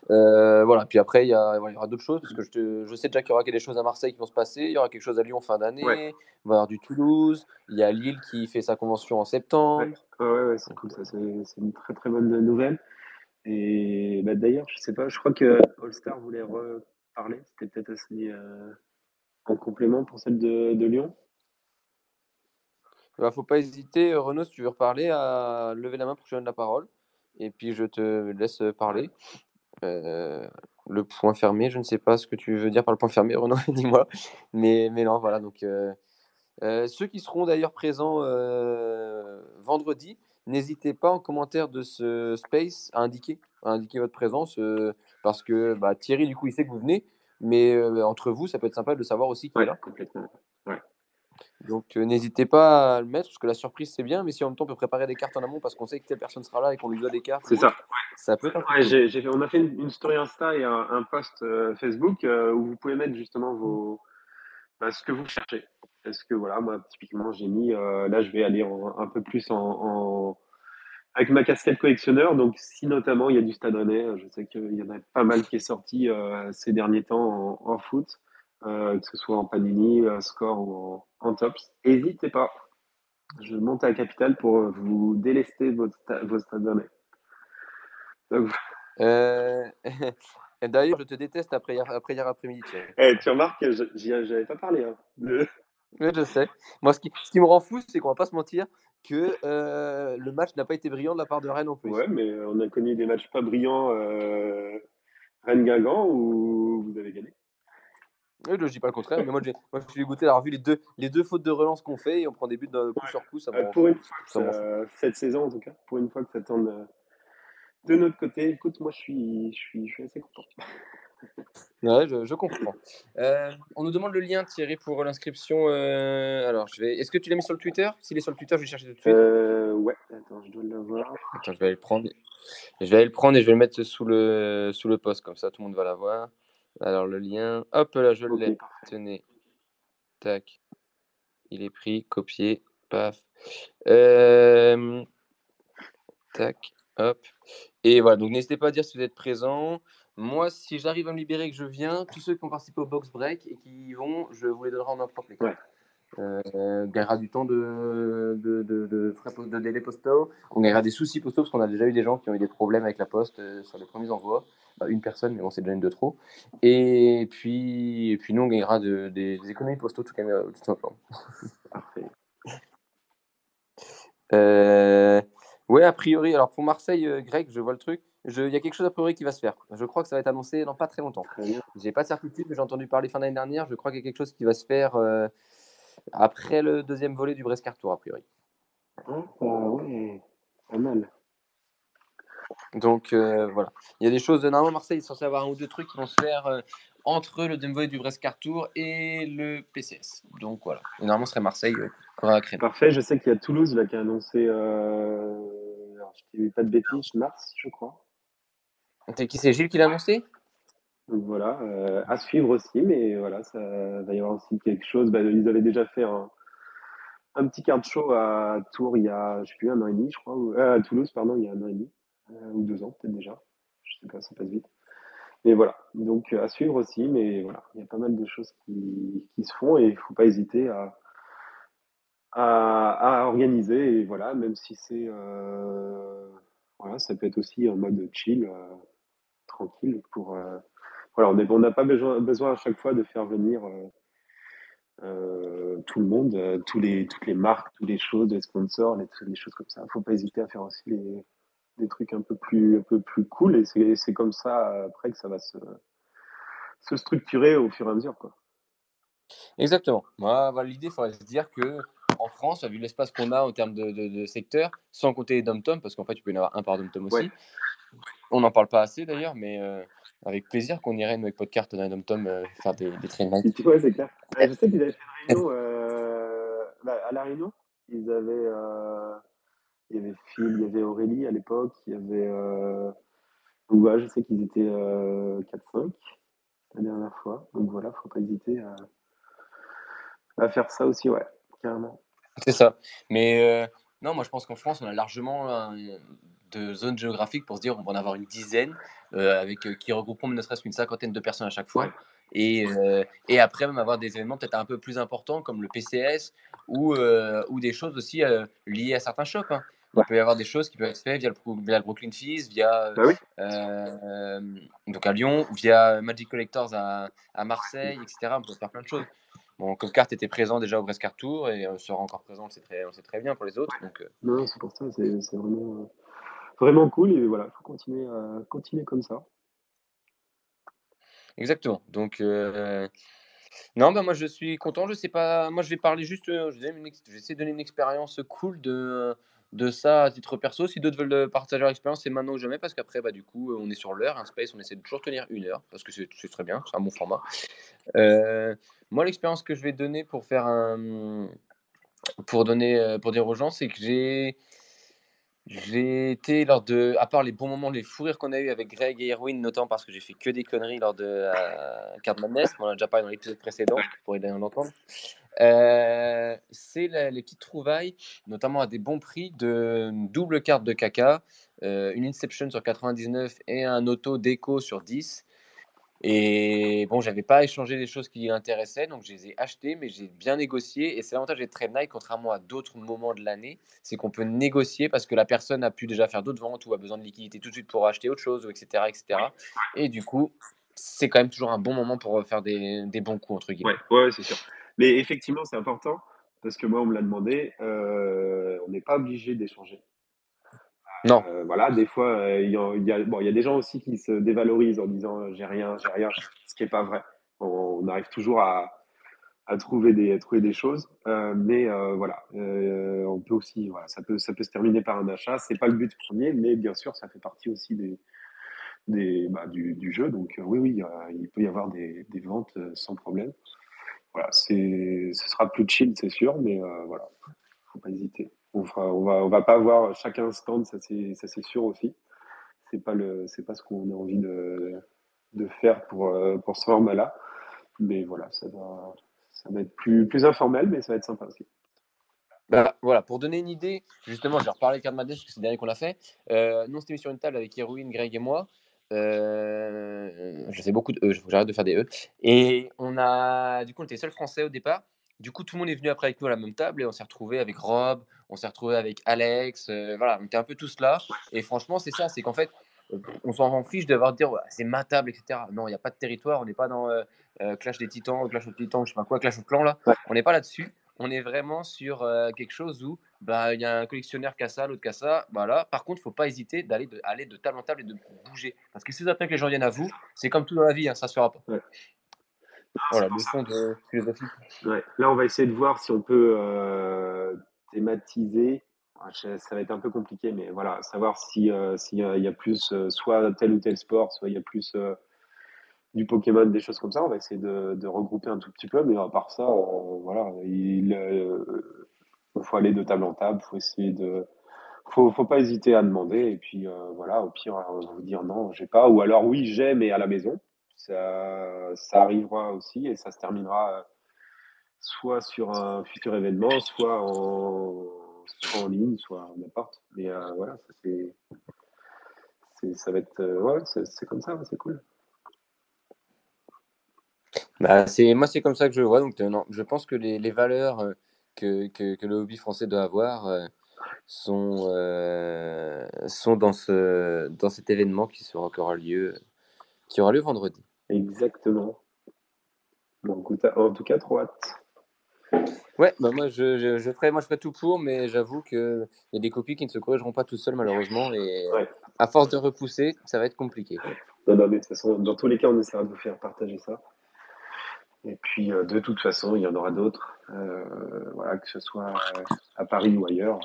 voilà, puis après, il y, aura d'autres choses, parce que je, je sais déjà qu'il y aura des choses à Marseille qui vont se passer. Il y aura quelque chose à Lyon fin d'année. Il va y avoir du Toulouse. Il y a Lille qui fait sa convention en septembre. Ouais, ouais, ouais c'est cool. Ça, c'est une très, très bonne nouvelle. Et bah, d'ailleurs, je sais pas, je crois que All Star voulait reparler. C'était peut-être aussi en complément pour celle de, Lyon? Il ne bah, faut pas hésiter, Renaud, si tu veux reparler, à lever la main pour que je donne la parole. Et puis je te laisse parler. Euh, le point fermé, je ne sais pas ce que tu veux dire par le point fermé, Renaud, dis-moi. Mais, mais non, voilà. Donc, euh, euh, ceux qui seront d'ailleurs présents vendredi, n'hésitez pas en commentaire de ce space à indiquer, à indiquer votre présence, parce que bah, Thierry, du coup, il sait que vous venez. Mais euh, entre vous, ça peut être sympa de savoir aussi qui est là. Complètement. Donc euh, n'hésitez pas à le mettre, parce que la surprise c'est bien, mais si en même temps on peut préparer des cartes en amont parce qu'on sait que telle personne sera là et qu'on lui doit des cartes, c'est ça. Ça peut être on a fait une, story Insta et un, post euh, Facebook où vous pouvez mettre justement vos, bah, ce que vous cherchez. Est-ce que voilà, moi typiquement j'ai mis, là je vais aller un peu plus en avec ma casquette collectionneur. Donc, si notamment il y a du Stade Rennais, je sais qu'il y en a pas mal qui est sorti euh, ces derniers temps en, foot, euh, que ce soit en Panini, euh, Score ou en, Tops, n'hésitez pas. Je monte à la capitale pour vous délester vos, vos Stade Rennais. D'ailleurs, je te déteste après hier, après hier après-midi. Eh, tu remarques que j'avais pas parlé. Hein, Oui, je sais. Moi, ce qui, ce qui me rend fou, c'est qu'on va pas se mentir que euh, le match n'a pas été brillant de la part de Rennes en plus. Ouais, mais on a connu des matchs pas brillants euh, Rennes-Guingamp où vous avez gagné? Oui, je ne dis pas le contraire, mais moi, moi je suis dégoûté d'avoir vu les deux, les deux fautes de relance qu'on fait et on prend des buts de coup sur coup. Ça euh, pour une fois, cette saison en tout cas, pour une fois que ça tourne de notre côté, écoute, moi je suis, je suis, je suis assez content. Ouais, je, comprends. Euh, on nous demande le lien, Thierry, pour l'inscription. Euh, alors, je vais. Est-ce que tu l'as mis sur le Twitter? S'il est sur le Twitter, je vais chercher tout de suite. Euh, ouais, attends, je dois l'avoir. Attends, je vais aller le prendre. Je vais aller le prendre et je vais le mettre sous le, sous le post, comme ça tout le monde va l'avoir. Alors, le lien. Hop, là, je l'ai. Tenez. Tac. Il est pris, copié. Paf. Tac. Hop. Et voilà, donc n'hésitez pas à dire si vous êtes présent. Moi, si j'arrive à me libérer et que je viens, tous ceux qui ont participé au box break et qui y vont, je vous les donnerai en main propre. Ouais. Euh, gagnera du temps de, de, de, de, de délai postaux. On gagnera des soucis postaux parce qu'on a déjà eu des gens qui ont eu des problèmes avec la poste euh, sur les premiers envois. Bah, une personne, mais bon, c'est déjà une de trop. Et puis, et puis nous, on gagnera de, des, économies postaux tout, tout simplement. Parfait. Euh, ouais, a priori, alors pour Marseille, euh, Greg, je vois le truc il y a quelque chose a priori qui va se faire. Je crois que ça va être annoncé dans pas très longtemps. J'ai pas de certitude, mais j'ai entendu parler fin d'année dernière. Je crois qu'il y a quelque chose qui va se faire euh, après le deuxième volet du Brescar Tour, a priori. Ah, ouais, pas mal. Donc euh, voilà. Il y a des choses. Normalement, Marseille est censé avoir un ou deux trucs qui vont se faire euh, entre le deuxième volet du Brescar Tour et le PCS. Donc voilà. Et normalement, ce serait Marseille Parfait. Je sais qu'il y a Toulouse là, qui a annoncé. Alors, je ne pas de bêtises, mars, je crois. Qui c'est Gilles qui l'a annoncé? Donc voilà, euh, à suivre aussi, mais voilà, ça va y avoir aussi quelque chose. Bah, ils avaient déjà fait un, petit card show à Tours il y a, je sais plus, un an et demi, je crois, euh, à Toulouse, pardon, il y a un an et demi, euh, ou deux ans peut-être déjà. Je sais pas, ça passe vite. Mais voilà, donc à suivre aussi, mais voilà, il y a pas mal de choses qui, qui se font et il faut pas hésiter à, à, organiser et voilà, même si c'est voilà, ça peut être aussi en mode chill, tranquille pour voilà, on n'a pas besoin, à chaque fois de faire venir euh, tout le monde, euh, toutes les marques, toutes les choses, les sponsors, les, choses comme ça. Faut pas hésiter à faire aussi les, des trucs un peu plus, un peu plus cool et c'est comme ça après que ça va se, se structurer au fur et à mesure. Quoi. Exactement. Moi, l'idée, il faudrait se dire que en France, vu l'espace qu'on a en termes de, de, secteur, sans compter les dom parce qu'en fait, tu peux y en avoir un par dom-tom aussi. On n'en parle pas assez d'ailleurs, mais euh, avec plaisir qu'on irait, nous, avec Podcart, dans un dom-tom, euh, faire des, des train nights. Ouais, c'est clair. Euh, je sais qu'ils avaient fait une réunion euh, bah, à La Réunion. Ils avaient, il y avait Phil, il y avait Aurélie à l'époque, il y avait. Je sais qu'ils étaient 4-5 la dernière fois. Donc voilà, faut pas hésiter à, à faire ça aussi, ouais, carrément. C'est ça. Mais non, moi je pense qu'en France, on a largement de zones géographiques pour se dire on va en avoir une dizaine euh, avec euh, qui regrouperont ne serait-ce qu'une cinquantaine de personnes à chaque fois. Et, euh, et, après, même avoir des événements peut-être un peu plus importants comme le PCS ou, ou des choses aussi liées à certains shops. Hein. Il peut y avoir des choses qui peuvent être faites via le, via le Brooklyn Fizz, via bah donc à Lyon, via Magic Collectors à, à, Marseille, etc. On peut faire plein de choses. Bon, carte était présent déjà au Brescar Tour et sera encore présent, on sait très, on sait très bien pour les autres. Donc, Non, c'est pour ça, c'est vraiment vraiment cool et voilà, il faut continuer, à continuer comme ça. Exactement. Donc, euh, non, bah moi je suis content. Je sais pas, moi je vais parler juste, euh, je vais essayer de donner une expérience cool de, de ça à titre perso. Si d'autres veulent partager leur expérience, c'est maintenant ou jamais parce qu'après, bah, du coup, on est sur l'heure. Un space, on essaie de toujours tenir une heure parce que c'est très bien, c'est un bon format. Euh, moi, l'expérience que je vais donner pour faire un. Pour donner, pour dire aux gens, c'est que j'ai j'ai été lors de, à part les bons moments, les fous rires qu'on a eu avec Greg et Erwin, notamment parce que j'ai fait que des conneries lors de euh, Card Madness, on en a déjà parlé dans l'épisode précédent, vous pourrez d'ailleurs l'entendre. Euh, c'est les petites trouvailles, notamment à des bons prix, de double carte de caca, euh, une Inception sur 99 et un auto déco sur 10. Et bon, j'avais pas échangé des choses qui l'intéressaient, donc je les ai achetées, mais j'ai bien négocié. Et c'est l'avantage des trade night, contrairement à d'autres moments de l'année, c'est qu'on peut négocier parce que la personne a pu déjà faire d'autres ventes ou a besoin de liquidité tout de suite pour acheter autre chose, etc. etc. Et du coup, c'est quand même toujours un bon moment pour faire des, bons coups, entre guillemets. Ouais c'est sûr. Mais effectivement, c'est important parce que moi, on me l'a demandé, euh, on n'est pas obligé d'échanger. Non. Euh, voilà, des fois, euh, il y, a, bon, y a des gens aussi qui se dévalorisent en disant j'ai rien, j'ai rien, ce qui n'est pas vrai. On, arrive toujours à, à, trouver, des, à trouver des choses, mais voilà, on peut aussi, voilà, ça peut, ça peut se terminer par un achat. C'est pas le but premier, mais bien sûr, ça fait partie aussi des, des bah, du, du, jeu. Donc oui, oui, il peut y avoir des, des ventes sans problème. Voilà, ce sera plus chill, c'est sûr, mais voilà, faut pas hésiter on on va, pas avoir chacun stand, ça c'est, sûr aussi. C'est pas le, c'est pas ce qu'on a envie de, faire pour, euh, pour ce format-là. Mais voilà, ça va, ça va être plus, plus informel, mais ça va être sympa aussi. Bah, voilà, pour donner une idée, justement, je vais reparler de parce que c'est le dernier qu'on a fait. Euh, nous, on s'était mis sur une table avec Héroïne, Greg et moi. Euh, je fais beaucoup de E, j'arrête de faire des E. Et on a, du coup, on était seul français au départ. Du coup, tout le monde est venu après avec nous à la même table et on s'est retrouvé avec Rob, on s'est retrouvé avec Alex. Euh, voilà, on était un peu tous là. Et franchement, c'est ça, c'est qu'en fait, euh, on s'en fiche d'avoir dire c'est ma table, etc. Non, il n'y a pas de territoire, on n'est pas dans euh, Clash des Titans, Clash of Titans, je sais pas quoi, Clash of Clans là. On n'est pas là-dessus. On est vraiment sur quelque chose où bah, il y a un collectionneur qui a ça, l'autre qui a ça. Voilà. Par contre, il ne faut pas hésiter d'aller de, aller de table en table et de bouger. Parce que si vous attendez que les gens viennent à vous, c'est comme tout dans la vie, hein, ça ne se fera pas. Voilà, le fond de philosophie. Ouais. Là, on va essayer de voir si on peut euh, thématiser. Ah, ça va être un peu compliqué, mais voilà, savoir si euh, s'il y, a plus euh, soit tel ou tel sport, soit il y a plus du Pokémon, des choses comme ça. On va essayer de, de regrouper un tout petit peu, mais à part ça, voilà, il, faut aller de table en table, faut essayer de, faut, faut pas hésiter à demander, et puis voilà, au pire, on va vous dire non, j'ai pas, ou alors oui, j'ai, mais à la maison ça, ça arrivera aussi et ça se terminera euh, soit sur un futur événement, soit en, soit en ligne, soit n'importe. Mais euh, voilà, ça, c'est, ça va être. Euh, ouais, c'est, comme ça, c'est cool. Bah, c'est, moi, c'est comme ça que je vois. Donc, non, je pense que les valeurs que, que, que le hobby français doit avoir euh, sont, euh, sont dans, ce, dans cet événement qui sera encore lieu, qui aura lieu vendredi. Exactement. Bon, en tout cas, trop hâte. Ouais, bah moi je, je, je, ferai, moi je ferai tout pour, mais j'avoue qu'il y a des copies qui ne se corrigeront pas tout seuls malheureusement, et à force de repousser, ça va être compliqué. Non, non, mais de toute façon, dans tous les cas, on essaiera de vous faire partager ça. Et puis, euh, de toute façon, il y en aura d'autres, euh, voilà, que ce soit euh, à Paris ou ailleurs.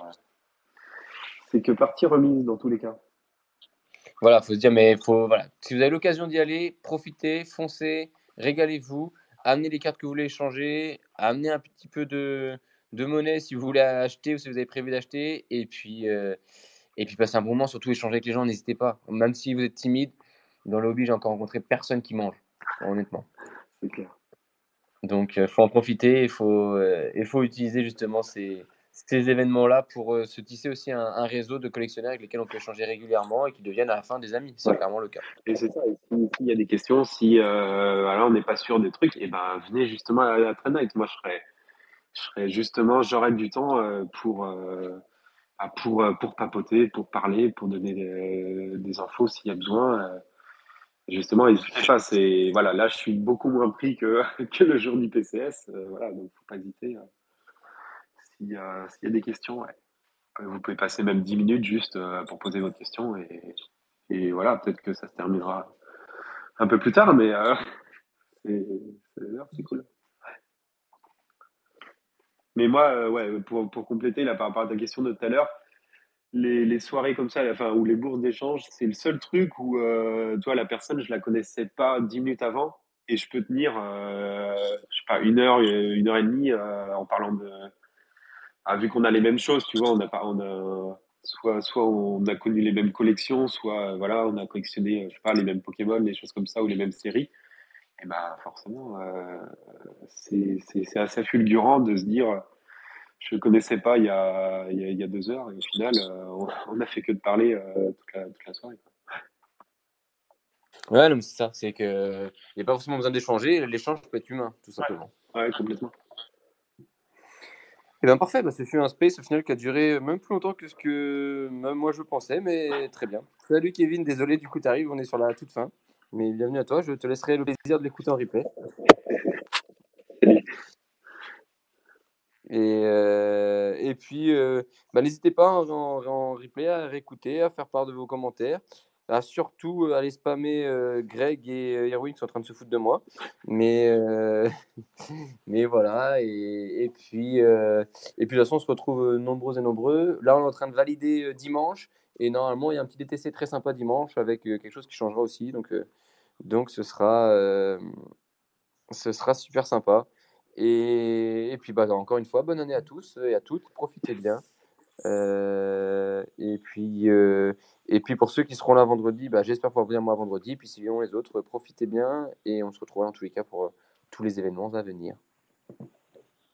C'est que partie remise dans tous les cas. Voilà, faut se dire, mais faut, voilà, si vous avez l'occasion d'y aller, profitez, foncez, régalez-vous, amenez les cartes que vous voulez échanger, amenez un petit peu de, de monnaie si vous voulez acheter ou si vous avez prévu d'acheter, et puis, et puis passez un bon moment, surtout échanger avec les gens, n'hésitez pas. Même si vous êtes timide, dans le hobby, j'ai encore rencontré personne qui mange, honnêtement. C'est clair. Donc, il euh, faut en profiter, il faut, euh, il faut utiliser justement ces, ces événements-là pour euh, se tisser aussi un, réseau de collectionneurs avec lesquels on peut échanger régulièrement et qui deviennent à la fin des amis. C'est clairement le cas. Et c'est ça. S'il y a des questions, si on n'est pas sûr des trucs, et eh ben venez justement à la Trend Night. Moi, je serais, je serais justement, j'aurais du temps pour, pour, pour papoter, pour parler, pour donner des, des infos s'il y a besoin. Justement, il pas, c'est voilà, là je suis beaucoup moins pris que, que le jour du PCS, euh, voilà, donc faut pas hésiter. Hein. S'il y, a, des questions. Euh, vous pouvez passer même 10 minutes juste euh, pour poser votre question et, et voilà, peut-être que ça se terminera un peu plus tard, mais c'est cool. Mais moi, ouais, pour, pour compléter là, par rapport à ta question de tout à l'heure, les, soirées comme ça, enfin, ou les bourses d'échange, c'est le seul truc où, euh, toi, la personne, je la connaissais pas dix minutes avant et je peux tenir, euh, je sais pas, une heure, une heure et demie euh, en parlant de. Ah, vu qu'on a les mêmes choses, tu vois, on a on soit, soit on a connu les mêmes collections, soit voilà, on a collectionné, je sais pas, les mêmes Pokémon, des choses comme ça, ou les mêmes séries. Et bah forcément, c'est assez fulgurant de se dire je ne connaissais pas il y, a, il, y a, deux heures et au final, euh, on n'a fait que de parler euh, toute, la, toute, la, soirée. Ouais, c'est ça. C'est qu'il n'y a pas forcément besoin d'échanger. L'échange peut être humain, tout simplement. Ouais, complètement. Et eh bien parfait, bah, ce fut un space au final qui a duré même plus longtemps que ce que même moi je pensais, mais très bien. Salut Kevin, désolé du coup tu arrives, on est sur la toute fin. Mais bienvenue à toi, je te laisserai le plaisir de l'écouter en replay. Et, euh, et puis, euh, bah, n'hésitez pas en, replay à réécouter, à faire part de vos commentaires, à surtout euh, aller spammer Greg et Erwin qui sont en train de se foutre de moi. Mais, mais voilà, et, et puis, et puis de toute façon, on se retrouve nombreux et nombreux. Là, on est en train de valider dimanche, et normalement, il y a un petit DTC très sympa dimanche avec quelque chose qui changera aussi. Donc, donc ce, sera, ce sera super sympa. Et, puis, bah, encore une fois, bonne année à tous et à toutes. Profitez bien. Euh, et, puis, euh, et puis, pour ceux qui seront là vendredi, bah, j'espère pouvoir venir moi vendredi. Puis, sinon, les autres, profitez bien. Et on se retrouvera en tous les cas pour euh, tous les événements à venir.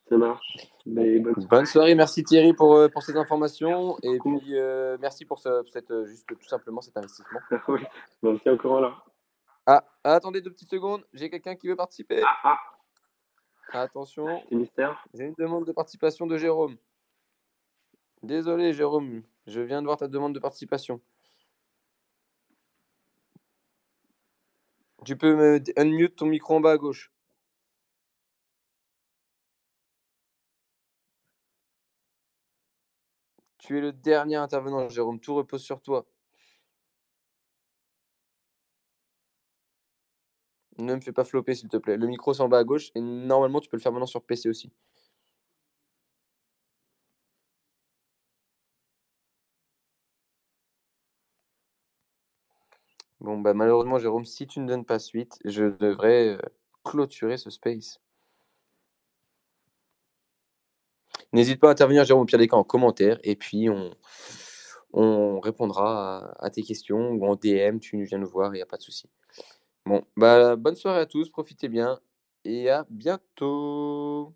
Ça marche. bonne... soirée. Merci Thierry pour, pour ces informations. Et puis, merci pour, cette, juste tout simplement cet investissement. oui, merci encore là. Ah, attendez deux petites secondes. J'ai quelqu'un qui veut participer. Ah, ah. Attention. Ministère. J'ai une demande de participation de Jérôme. Désolé, Jérôme. Je viens de voir ta demande de participation. Tu peux me unmute ton micro en bas à gauche. Tu es le dernier intervenant, Jérôme. Tout repose sur toi. Ne me fais pas flopper, s'il te plaît. Le micro, c'est en bas à gauche. Et normalement, tu peux le faire maintenant sur PC aussi. Bon, bah, malheureusement, Jérôme, si tu ne donnes pas suite, je devrais euh, clôturer ce space. N'hésite pas à intervenir, Jérôme, au pire cas, en commentaire. Et puis, on, on répondra à, tes questions ou en DM. Tu viens nous voir, il n'y a pas de souci. Bon, bah, bonne soirée à tous, profitez bien et à bientôt.